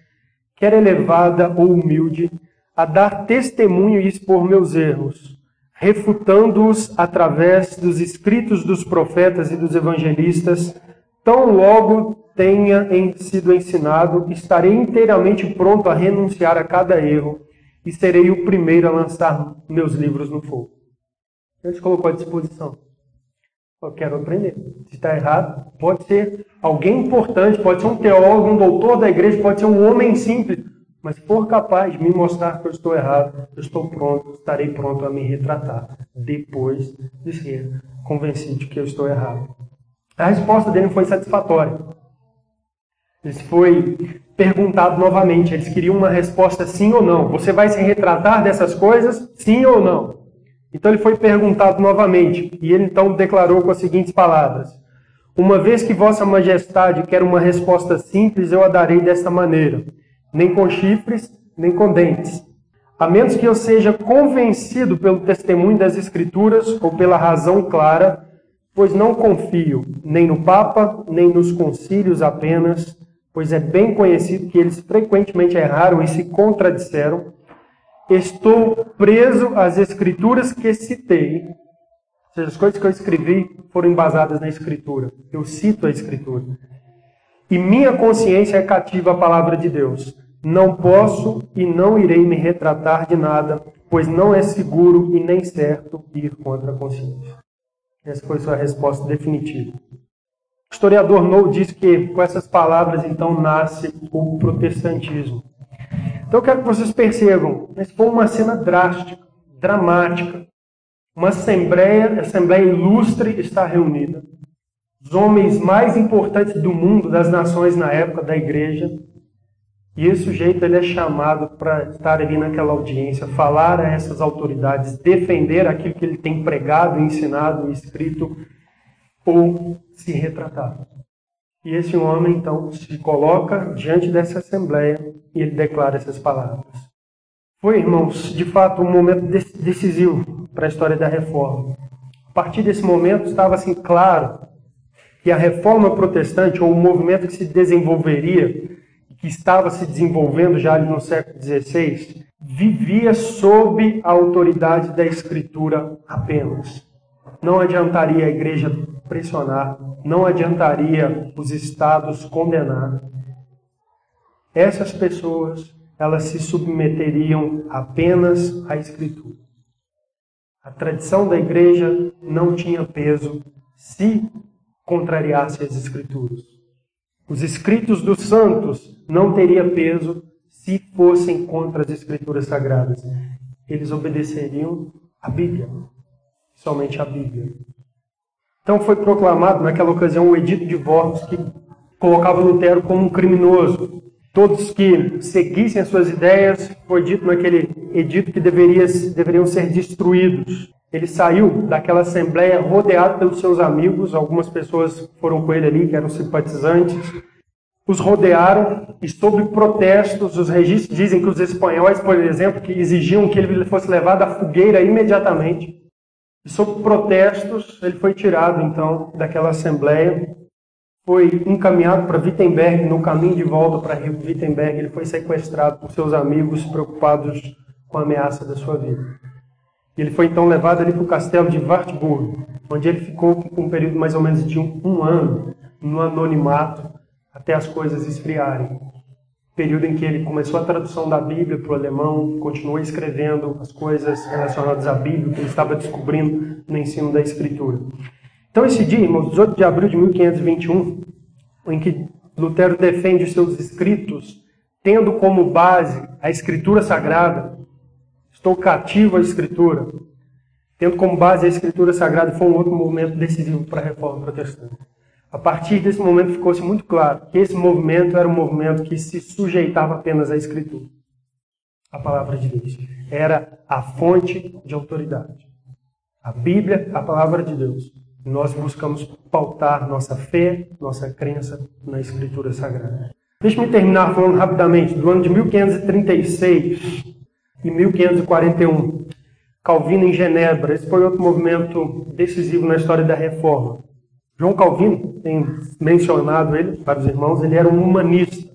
quer elevada ou humilde, a dar testemunho e expor meus erros, refutando-os através dos escritos dos profetas e dos evangelistas, tão logo tenha sido ensinado, estarei inteiramente pronto a renunciar a cada erro e serei o primeiro a lançar meus livros no fogo. Ele te colocou à disposição. Eu quero aprender. Se está errado, pode ser alguém importante, pode ser um teólogo, um doutor da igreja, pode ser um homem simples. Mas se for capaz de me mostrar que eu estou errado, eu estou pronto, estarei pronto a me retratar depois de ser convencido de que eu estou errado. A resposta dele foi satisfatória. Ele foi perguntado novamente. Eles queriam uma resposta sim ou não. Você vai se retratar dessas coisas? Sim ou não? Então ele foi perguntado novamente. E ele então declarou com as seguintes palavras: Uma vez que Vossa Majestade quer uma resposta simples, eu a darei desta maneira nem com chifres, nem com dentes. A menos que eu seja convencido pelo testemunho das Escrituras ou pela razão clara, pois não confio nem no Papa, nem nos concílios apenas, pois é bem conhecido que eles frequentemente erraram e se contradisseram. Estou preso às Escrituras que citei, ou seja, as coisas que eu escrevi foram embasadas na Escritura. Eu cito a Escritura. E minha consciência é cativa à palavra de Deus. Não posso e não irei me retratar de nada, pois não é seguro e nem certo ir contra a consciência. Essa foi sua resposta definitiva. O historiador Nou diz que com essas palavras então nasce o protestantismo. Então eu quero que vocês percebam, mas foi uma cena drástica, dramática. Uma assembleia, assembleia ilustre está reunida os homens mais importantes do mundo, das nações na época da igreja. E esse sujeito ele é chamado para estar ali naquela audiência, falar a essas autoridades, defender aquilo que ele tem pregado, ensinado, escrito, ou se retratar. E esse homem então se coloca diante dessa assembleia e ele declara essas palavras. Foi, irmãos, de fato um momento decisivo para a história da reforma. A partir desse momento estava assim claro que a reforma protestante, ou o movimento que se desenvolveria, que estava se desenvolvendo já no século XVI, vivia sob a autoridade da Escritura apenas. Não adiantaria a igreja pressionar, não adiantaria os estados condenar. Essas pessoas, elas se submeteriam apenas à Escritura. A tradição da igreja não tinha peso se contrariasse as Escrituras. Os escritos dos santos não teria peso se fossem contra as Escrituras sagradas. Eles obedeceriam a Bíblia, somente a Bíblia. Então foi proclamado naquela ocasião o edito de Worms que colocava Lutero como um criminoso. Todos que seguissem as suas ideias, foi dito naquele edito que deveria, deveriam ser destruídos. Ele saiu daquela assembleia rodeado pelos seus amigos, algumas pessoas foram com ele ali, que eram simpatizantes. Os rodearam e, sob protestos, os registros dizem que os espanhóis, por exemplo, que exigiam que ele fosse levado à fogueira imediatamente. Sob protestos, ele foi tirado, então, daquela assembleia, foi encaminhado para Wittenberg. No caminho de volta para Wittenberg, ele foi sequestrado por seus amigos preocupados com a ameaça da sua vida. Ele foi então levado ali para o castelo de Wartburg, onde ele ficou por um período mais ou menos de um, um ano, no anonimato, até as coisas esfriarem. Período em que ele começou a tradução da Bíblia para o alemão, continuou escrevendo as coisas relacionadas à Bíblia, que ele estava descobrindo no ensino da Escritura. Então, esse dia, irmãos, 18 de abril de 1521, em que Lutero defende os seus escritos, tendo como base a Escritura Sagrada, Estou cativo à Escritura. Tendo como base a Escritura Sagrada, foi um outro momento decisivo para a reforma protestante. A partir desse momento ficou-se muito claro que esse movimento era um movimento que se sujeitava apenas à Escritura. A palavra de Deus. Era a fonte de autoridade. A Bíblia, a palavra de Deus. E nós buscamos pautar nossa fé, nossa crença na Escritura Sagrada. Deixe-me terminar falando rapidamente do ano de 1536 em 1541. Calvino em Genebra. Esse foi outro movimento decisivo na história da reforma. João Calvino, tem mencionado ele para os irmãos, ele era um humanista.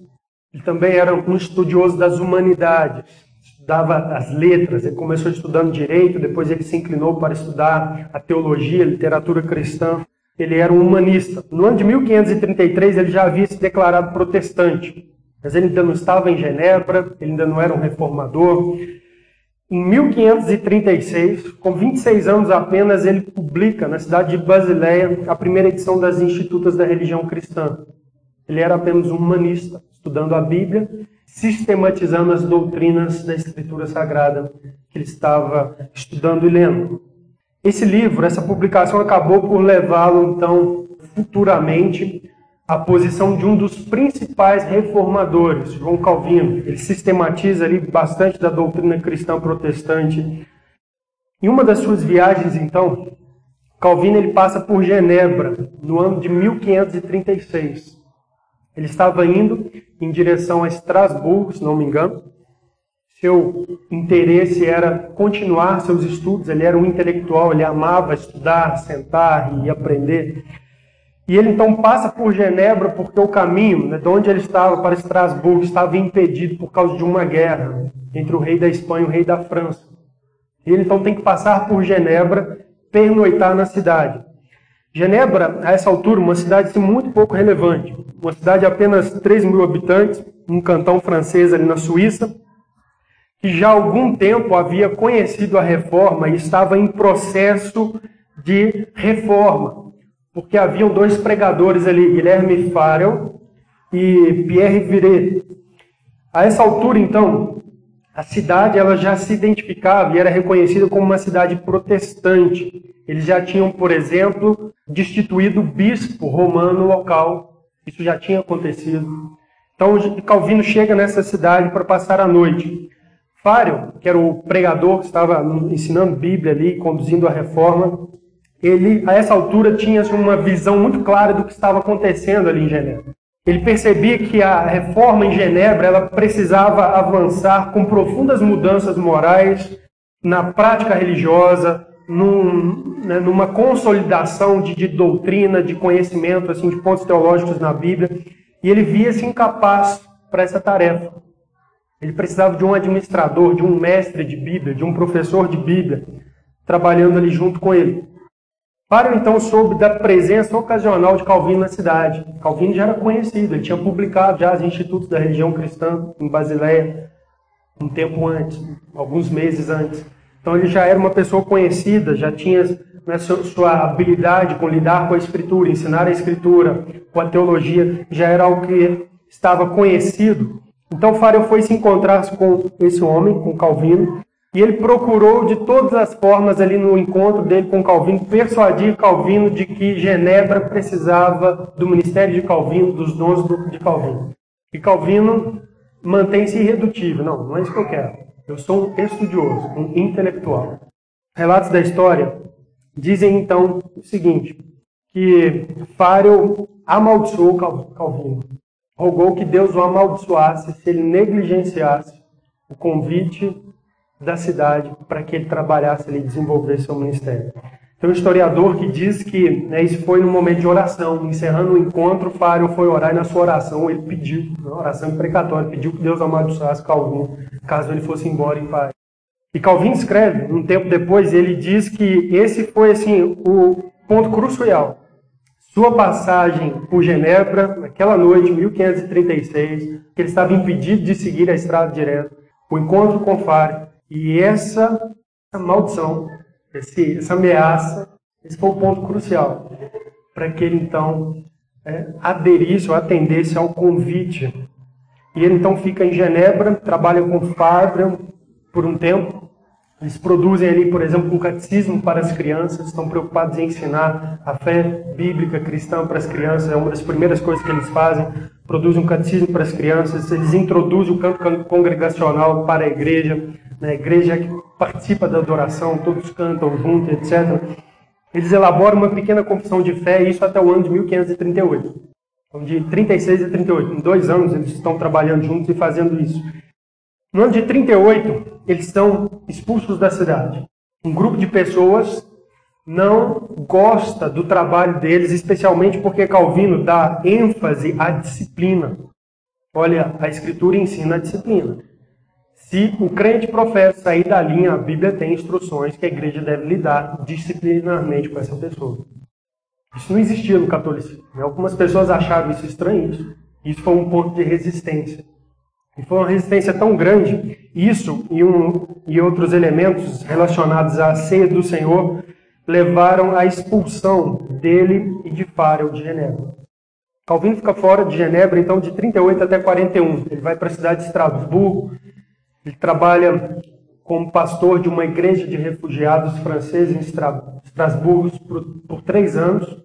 Ele também era um estudioso das humanidades, estudava as letras. Ele começou estudando direito, depois ele se inclinou para estudar a teologia, a literatura cristã. Ele era um humanista. No ano de 1533 ele já havia se declarado protestante. Mas ele ainda não estava em Genebra, ele ainda não era um reformador. Em 1536, com 26 anos apenas, ele publica na cidade de Basileia a primeira edição das Institutas da Religião Cristã. Ele era apenas um humanista, estudando a Bíblia, sistematizando as doutrinas da Escritura Sagrada que ele estava estudando e lendo. Esse livro, essa publicação, acabou por levá-lo, então, futuramente a posição de um dos principais reformadores, João Calvino. Ele sistematiza ali bastante da doutrina cristã protestante. Em uma das suas viagens, então, Calvino ele passa por Genebra no ano de 1536. Ele estava indo em direção a Estrasburgo, se não me engano. Seu interesse era continuar seus estudos, ele era um intelectual, ele amava estudar, sentar e aprender. E ele então passa por Genebra porque o caminho, né, de onde ele estava para Estrasburgo, estava impedido por causa de uma guerra entre o rei da Espanha e o rei da França. E ele então tem que passar por Genebra, pernoitar na cidade. Genebra, a essa altura, uma cidade assim, muito pouco relevante. Uma cidade de apenas 3 mil habitantes, um cantão francês ali na Suíça, que já há algum tempo havia conhecido a reforma e estava em processo de reforma porque haviam dois pregadores ali, Guilherme Farel e Pierre Viret. A essa altura, então, a cidade ela já se identificava e era reconhecida como uma cidade protestante. Eles já tinham, por exemplo, destituído o bispo romano local. Isso já tinha acontecido. Então, Calvino chega nessa cidade para passar a noite. Farel, que era o pregador que estava ensinando Bíblia ali, conduzindo a reforma, ele, a essa altura, tinha assim, uma visão muito clara do que estava acontecendo ali em Genebra. Ele percebia que a reforma em Genebra ela precisava avançar com profundas mudanças morais na prática religiosa, num, né, numa consolidação de, de, doutrina, de conhecimento, assim, de pontos teológicos na Bíblia. E ele via-se incapaz para essa tarefa. Ele precisava de um administrador, de um mestre de Bíblia, de um professor de Bíblia, trabalhando ali junto com ele. Fábio então soube da presença ocasional de Calvino na cidade. Calvino já era conhecido, ele tinha publicado já os institutos da religião cristã em Basileia um tempo antes, alguns meses antes. Então ele já era uma pessoa conhecida, já tinha né, sua habilidade com lidar com a escritura, ensinar a escritura, com a teologia, já era algo que estava conhecido. Então Fábio foi se encontrar com esse homem, com Calvino, e ele procurou de todas as formas ali no encontro dele com Calvino persuadir Calvino de que Genebra precisava do ministério de Calvino, dos dons de Calvino. E Calvino mantém-se irredutível. Não, não é isso que eu quero. Eu sou um estudioso, um intelectual. Relatos da história dizem então o seguinte: que Fário amaldiçoou Calvino, rogou que Deus o amaldiçoasse se ele negligenciasse o convite da cidade para que ele trabalhasse e desenvolvesse seu ministério. Tem um historiador que diz que né, isso foi no momento de oração, encerrando o encontro, Fário foi orar e na sua oração ele pediu, na oração imprecatória, pediu que Deus amaldiçoasse Calvino, caso ele fosse embora em paz. E Calvino escreve, um tempo depois, ele diz que esse foi assim o ponto crucial. Sua passagem por Genebra, naquela noite, 1536, que ele estava impedido de seguir a estrada direta, o encontro com Fário, e essa, essa maldição, esse, essa ameaça, esse foi o ponto crucial para que ele então é, aderisse ou atendesse ao convite. E ele então fica em Genebra, trabalha com Fábio por um tempo. Eles produzem ali, por exemplo, um catecismo para as crianças, estão preocupados em ensinar a fé bíblica cristã para as crianças, é uma das primeiras coisas que eles fazem. Produzem um catecismo para as crianças, eles introduzem o canto congregacional para a igreja, na né, igreja que participa da adoração, todos cantam juntos, etc. Eles elaboram uma pequena confissão de fé, isso até o ano de 1538. Então, de 36 a 38. Em dois anos eles estão trabalhando juntos e fazendo isso. No ano de 38, eles são expulsos da cidade. Um grupo de pessoas não gosta do trabalho deles, especialmente porque Calvino dá ênfase à disciplina. Olha, a Escritura ensina a disciplina. Se o crente professa sair da linha, a Bíblia tem instruções que a igreja deve lidar disciplinarmente com essa pessoa. Isso não existia no catolicismo. Né? Algumas pessoas acharam isso estranho. Isso, isso foi um ponto de resistência. E foi uma resistência tão grande, isso e, um, e outros elementos relacionados à ceia do Senhor levaram à expulsão dele e de Fário de Genebra. Calvino fica fora de Genebra, então, de 38 até 41. Ele vai para a cidade de Estrasburgo, ele trabalha como pastor de uma igreja de refugiados franceses em Estrasburgo por, por três anos.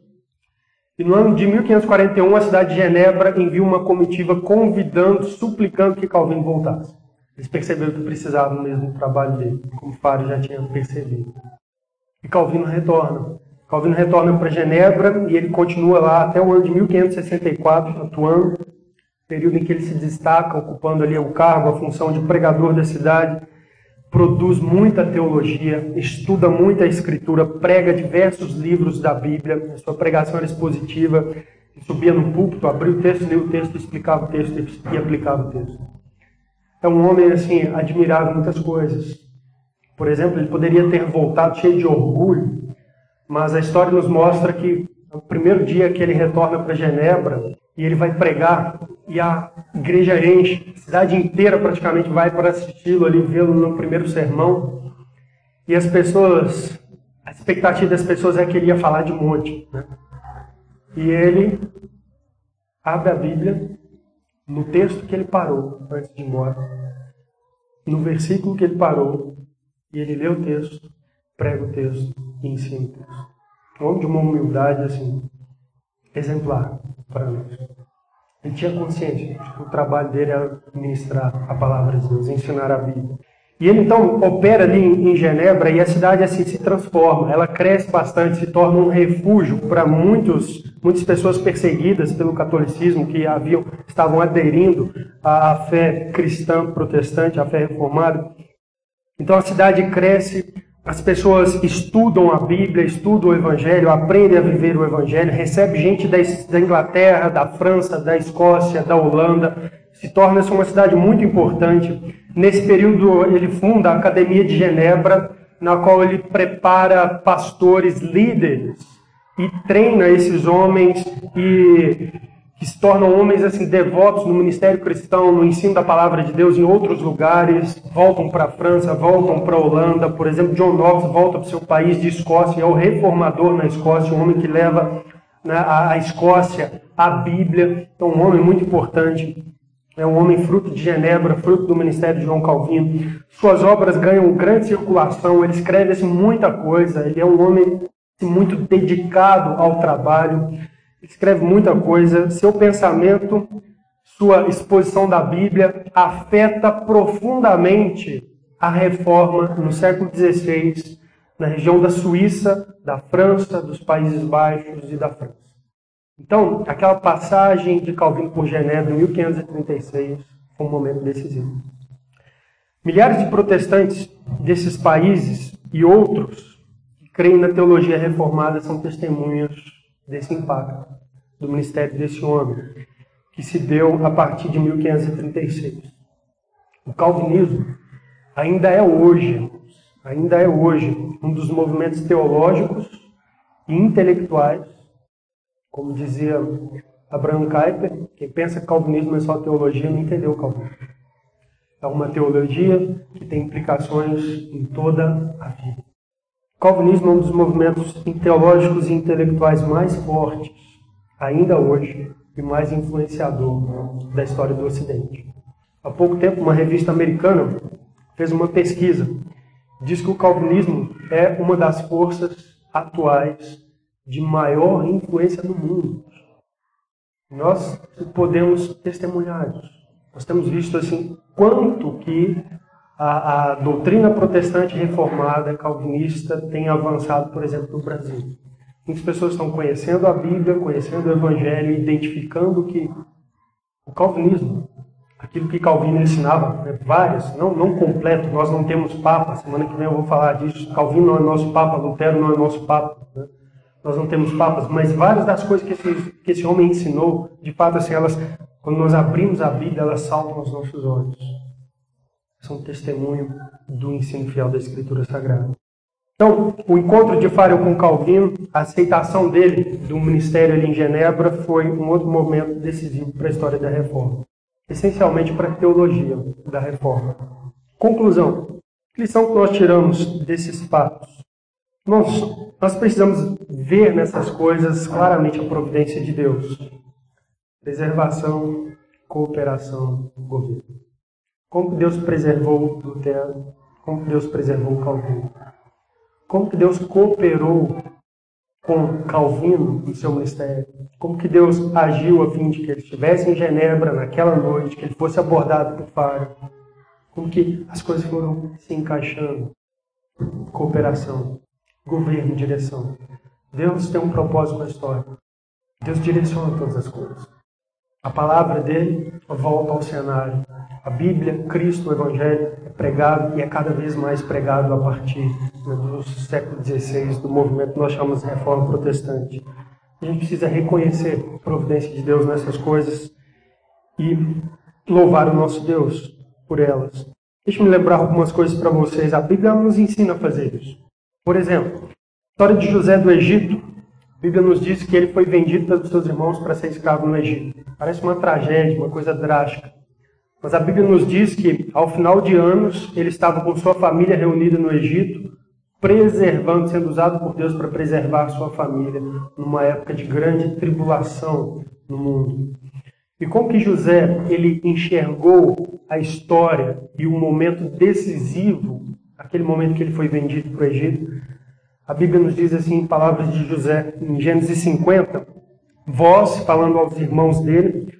E no ano de 1541, a cidade de Genebra envia uma comitiva convidando, suplicando que Calvino voltasse. Eles perceberam que precisavam mesmo do trabalho dele, como Fábio já tinha percebido. E Calvino retorna. Calvino retorna para Genebra e ele continua lá até o ano de 1564, atuando período em que ele se destaca, ocupando ali o cargo, a função de pregador da cidade, produz muita teologia, estuda muita escritura, prega diversos livros da Bíblia, a sua pregação era expositiva, subia no púlpito, abria o texto, lia o texto, explicava o texto e aplicava o texto. É um homem assim, em muitas coisas. Por exemplo, ele poderia ter voltado cheio de orgulho, mas a história nos mostra que no primeiro dia que ele retorna para Genebra, e ele vai pregar e a igreja enche, a cidade inteira praticamente vai para assisti-lo ali, vê-lo no primeiro sermão. E as pessoas, a expectativa das pessoas é que ele ia falar de monte. Né? E ele abre a Bíblia no texto que ele parou antes de embora, no versículo que ele parou, e ele lê o texto, prega o texto e ensina o texto. Um homem de uma humildade assim, exemplar para nós. Ele tinha consciência que o trabalho dele era ministrar a palavra de Deus, ensinar a Bíblia. E ele então opera ali em Genebra e a cidade assim se transforma, ela cresce bastante, se torna um refúgio para muitos, muitas pessoas perseguidas pelo catolicismo que haviam estavam aderindo à fé cristã protestante, à fé reformada. Então a cidade cresce, as pessoas estudam a Bíblia, estudam o Evangelho, aprendem a viver o Evangelho, recebe gente da Inglaterra, da França, da Escócia, da Holanda, se torna-se uma cidade muito importante. Nesse período, ele funda a Academia de Genebra, na qual ele prepara pastores líderes e treina esses homens e que se tornam homens assim devotos no ministério cristão, no ensino da palavra de Deus em outros lugares, voltam para a França, voltam para a Holanda, por exemplo, John Knox volta para o seu país de Escócia, é o reformador na Escócia, um homem que leva né, a, a Escócia a Bíblia, então um homem muito importante. É um homem fruto de Genebra, fruto do ministério de João Calvino. Suas obras ganham grande circulação, ele escreve assim, muita coisa, ele é um homem assim, muito dedicado ao trabalho escreve muita coisa. Seu pensamento, sua exposição da Bíblia afeta profundamente a reforma no século XVI na região da Suíça, da França, dos Países Baixos e da França. Então, aquela passagem de Calvino por Genebra em 1536 foi um momento decisivo. Milhares de protestantes desses países e outros que creem na teologia reformada são testemunhas desse impacto do ministério desse homem, que se deu a partir de 1536. O calvinismo ainda é hoje, ainda é hoje um dos movimentos teológicos e intelectuais, como dizia Abraham Kuyper, quem pensa que calvinismo é só teologia não entendeu o calvinismo. É uma teologia que tem implicações em toda a vida. Calvinismo é um dos movimentos teológicos e intelectuais mais fortes, ainda hoje, e mais influenciador da história do Ocidente. Há pouco tempo, uma revista americana fez uma pesquisa. Diz que o calvinismo é uma das forças atuais de maior influência no mundo. Nós podemos testemunhar isso. Nós temos visto assim quanto que a, a doutrina protestante reformada, calvinista, tem avançado, por exemplo, no Brasil. Muitas pessoas estão conhecendo a Bíblia, conhecendo o Evangelho, identificando que o calvinismo, aquilo que Calvino ensinava, né, várias, não, não completo, nós não temos Papa, semana que vem eu vou falar disso, Calvino não é nosso Papa, Lutero não é nosso Papa, né? nós não temos papas, mas várias das coisas que esse, que esse homem ensinou, de fato, assim, elas, quando nós abrimos a Bíblia, elas saltam aos nossos olhos são testemunho do ensino fiel da Escritura Sagrada. Então, o encontro de Farel com Calvino, a aceitação dele do ministério ali em Genebra, foi um outro momento decisivo para a história da reforma. Essencialmente para a teologia da reforma. Conclusão. Que lição que nós tiramos desses fatos? Nós, nós precisamos ver nessas coisas claramente a providência de Deus. Preservação, cooperação, governo. Como que Deus preservou Lutero? Como que Deus preservou Calvino? Como que Deus cooperou com Calvino no seu ministério? Como que Deus agiu a fim de que ele estivesse em Genebra naquela noite, que ele fosse abordado por Faro? Como que as coisas foram se encaixando? Cooperação, governo, direção. Deus tem um propósito na história. Deus direciona todas as coisas. A palavra dele volta ao cenário. A Bíblia, Cristo, o Evangelho é pregado e é cada vez mais pregado a partir né, do século XVI, do movimento que nós chamamos de Reforma Protestante. A gente precisa reconhecer a providência de Deus nessas coisas e louvar o nosso Deus por elas. Deixe-me lembrar algumas coisas para vocês. A Bíblia nos ensina a fazer isso. Por exemplo, a história de José do Egito a Bíblia nos diz que ele foi vendido pelos seus irmãos para ser escravo no Egito. Parece uma tragédia, uma coisa drástica. Mas a Bíblia nos diz que, ao final de anos, ele estava com sua família reunida no Egito, preservando, sendo usado por Deus para preservar sua família numa época de grande tribulação no mundo. E como que José ele enxergou a história e o momento decisivo, aquele momento que ele foi vendido para o Egito, a Bíblia nos diz assim, em palavras de José, em Gênesis 50, vós, falando aos irmãos dele,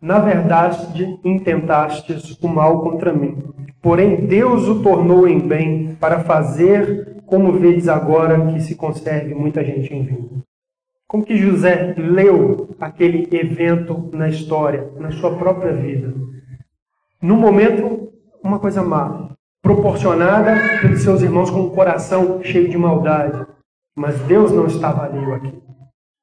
na verdade intentastes o mal contra mim. Porém, Deus o tornou em bem para fazer como vedes agora que se conserve muita gente em vida. Como que José leu aquele evento na história, na sua própria vida? No momento, uma coisa má proporcionada pelos seus irmãos com um coração cheio de maldade. Mas Deus não estava alheio aqui.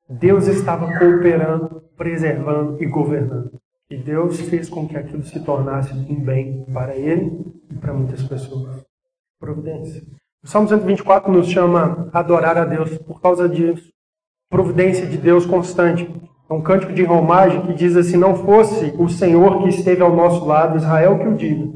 Deus estava cooperando, preservando e governando. E Deus fez com que aquilo se tornasse um bem para ele e para muitas pessoas. Providência. O Salmo 124 nos chama a adorar a Deus por causa disso. Providência de Deus constante. É um cântico de romagem que diz assim: Não fosse o Senhor que esteve ao nosso lado, Israel que o diga.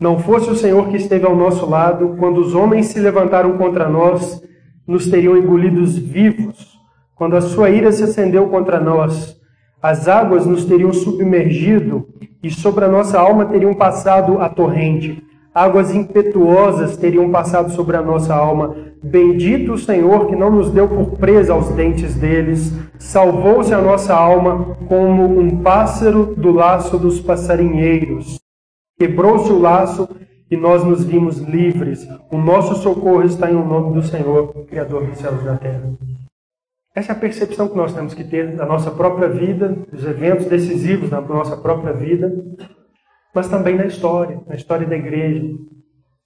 Não fosse o Senhor que esteve ao nosso lado, quando os homens se levantaram contra nós, nos teriam engolidos vivos. Quando a sua ira se acendeu contra nós, as águas nos teriam submergido e sobre a nossa alma teriam passado a torrente. Águas impetuosas teriam passado sobre a nossa alma. Bendito o Senhor que não nos deu por presa aos dentes deles. Salvou-se a nossa alma como um pássaro do laço dos passarinheiros. Quebrou-se o laço e nós nos vimos livres. O nosso socorro está em o nome do Senhor, Criador dos céus e da terra. Essa é a percepção que nós temos que ter da nossa própria vida, dos eventos decisivos da nossa própria vida, mas também na história, na história da igreja.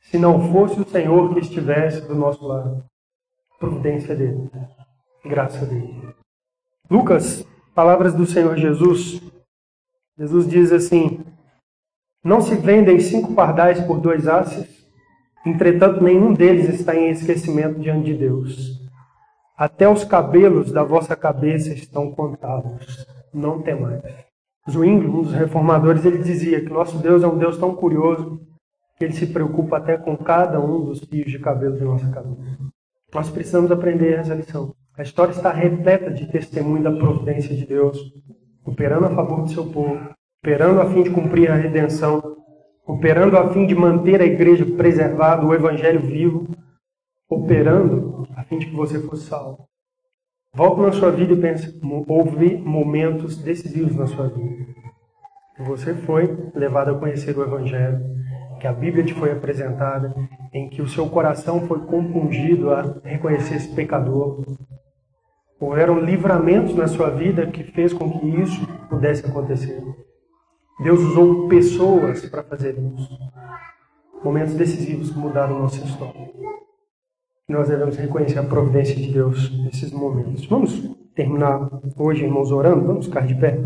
Se não fosse o Senhor que estivesse do nosso lado, providência dele, graça dele. Lucas, palavras do Senhor Jesus. Jesus diz assim: Não se vendem cinco pardais por dois asses, entretanto nenhum deles está em esquecimento diante de Deus. Até os cabelos da vossa cabeça estão contados. Não temais. Zwingli, um dos reformadores, ele dizia que nosso Deus é um Deus tão curioso que ele se preocupa até com cada um dos fios de cabelo de nossa cabeça. Nós precisamos aprender essa lição. A história está repleta de testemunho da providência de Deus, operando a favor do seu povo, operando a fim de cumprir a redenção, operando a fim de manter a igreja preservada, o evangelho vivo, operando a fim de que você fosse salvo. Volte na sua vida e pense, houve momentos decisivos na sua vida. Você foi levado a conhecer o Evangelho, que a Bíblia te foi apresentada, em que o seu coração foi compungido a reconhecer esse pecador. Houveram livramentos na sua vida que fez com que isso pudesse acontecer. Deus usou pessoas para fazer isso. Momentos decisivos que mudaram nossa história nós devemos reconhecer a providência de Deus nesses momentos. Vamos terminar hoje, irmãos, orando? Vamos ficar de pé?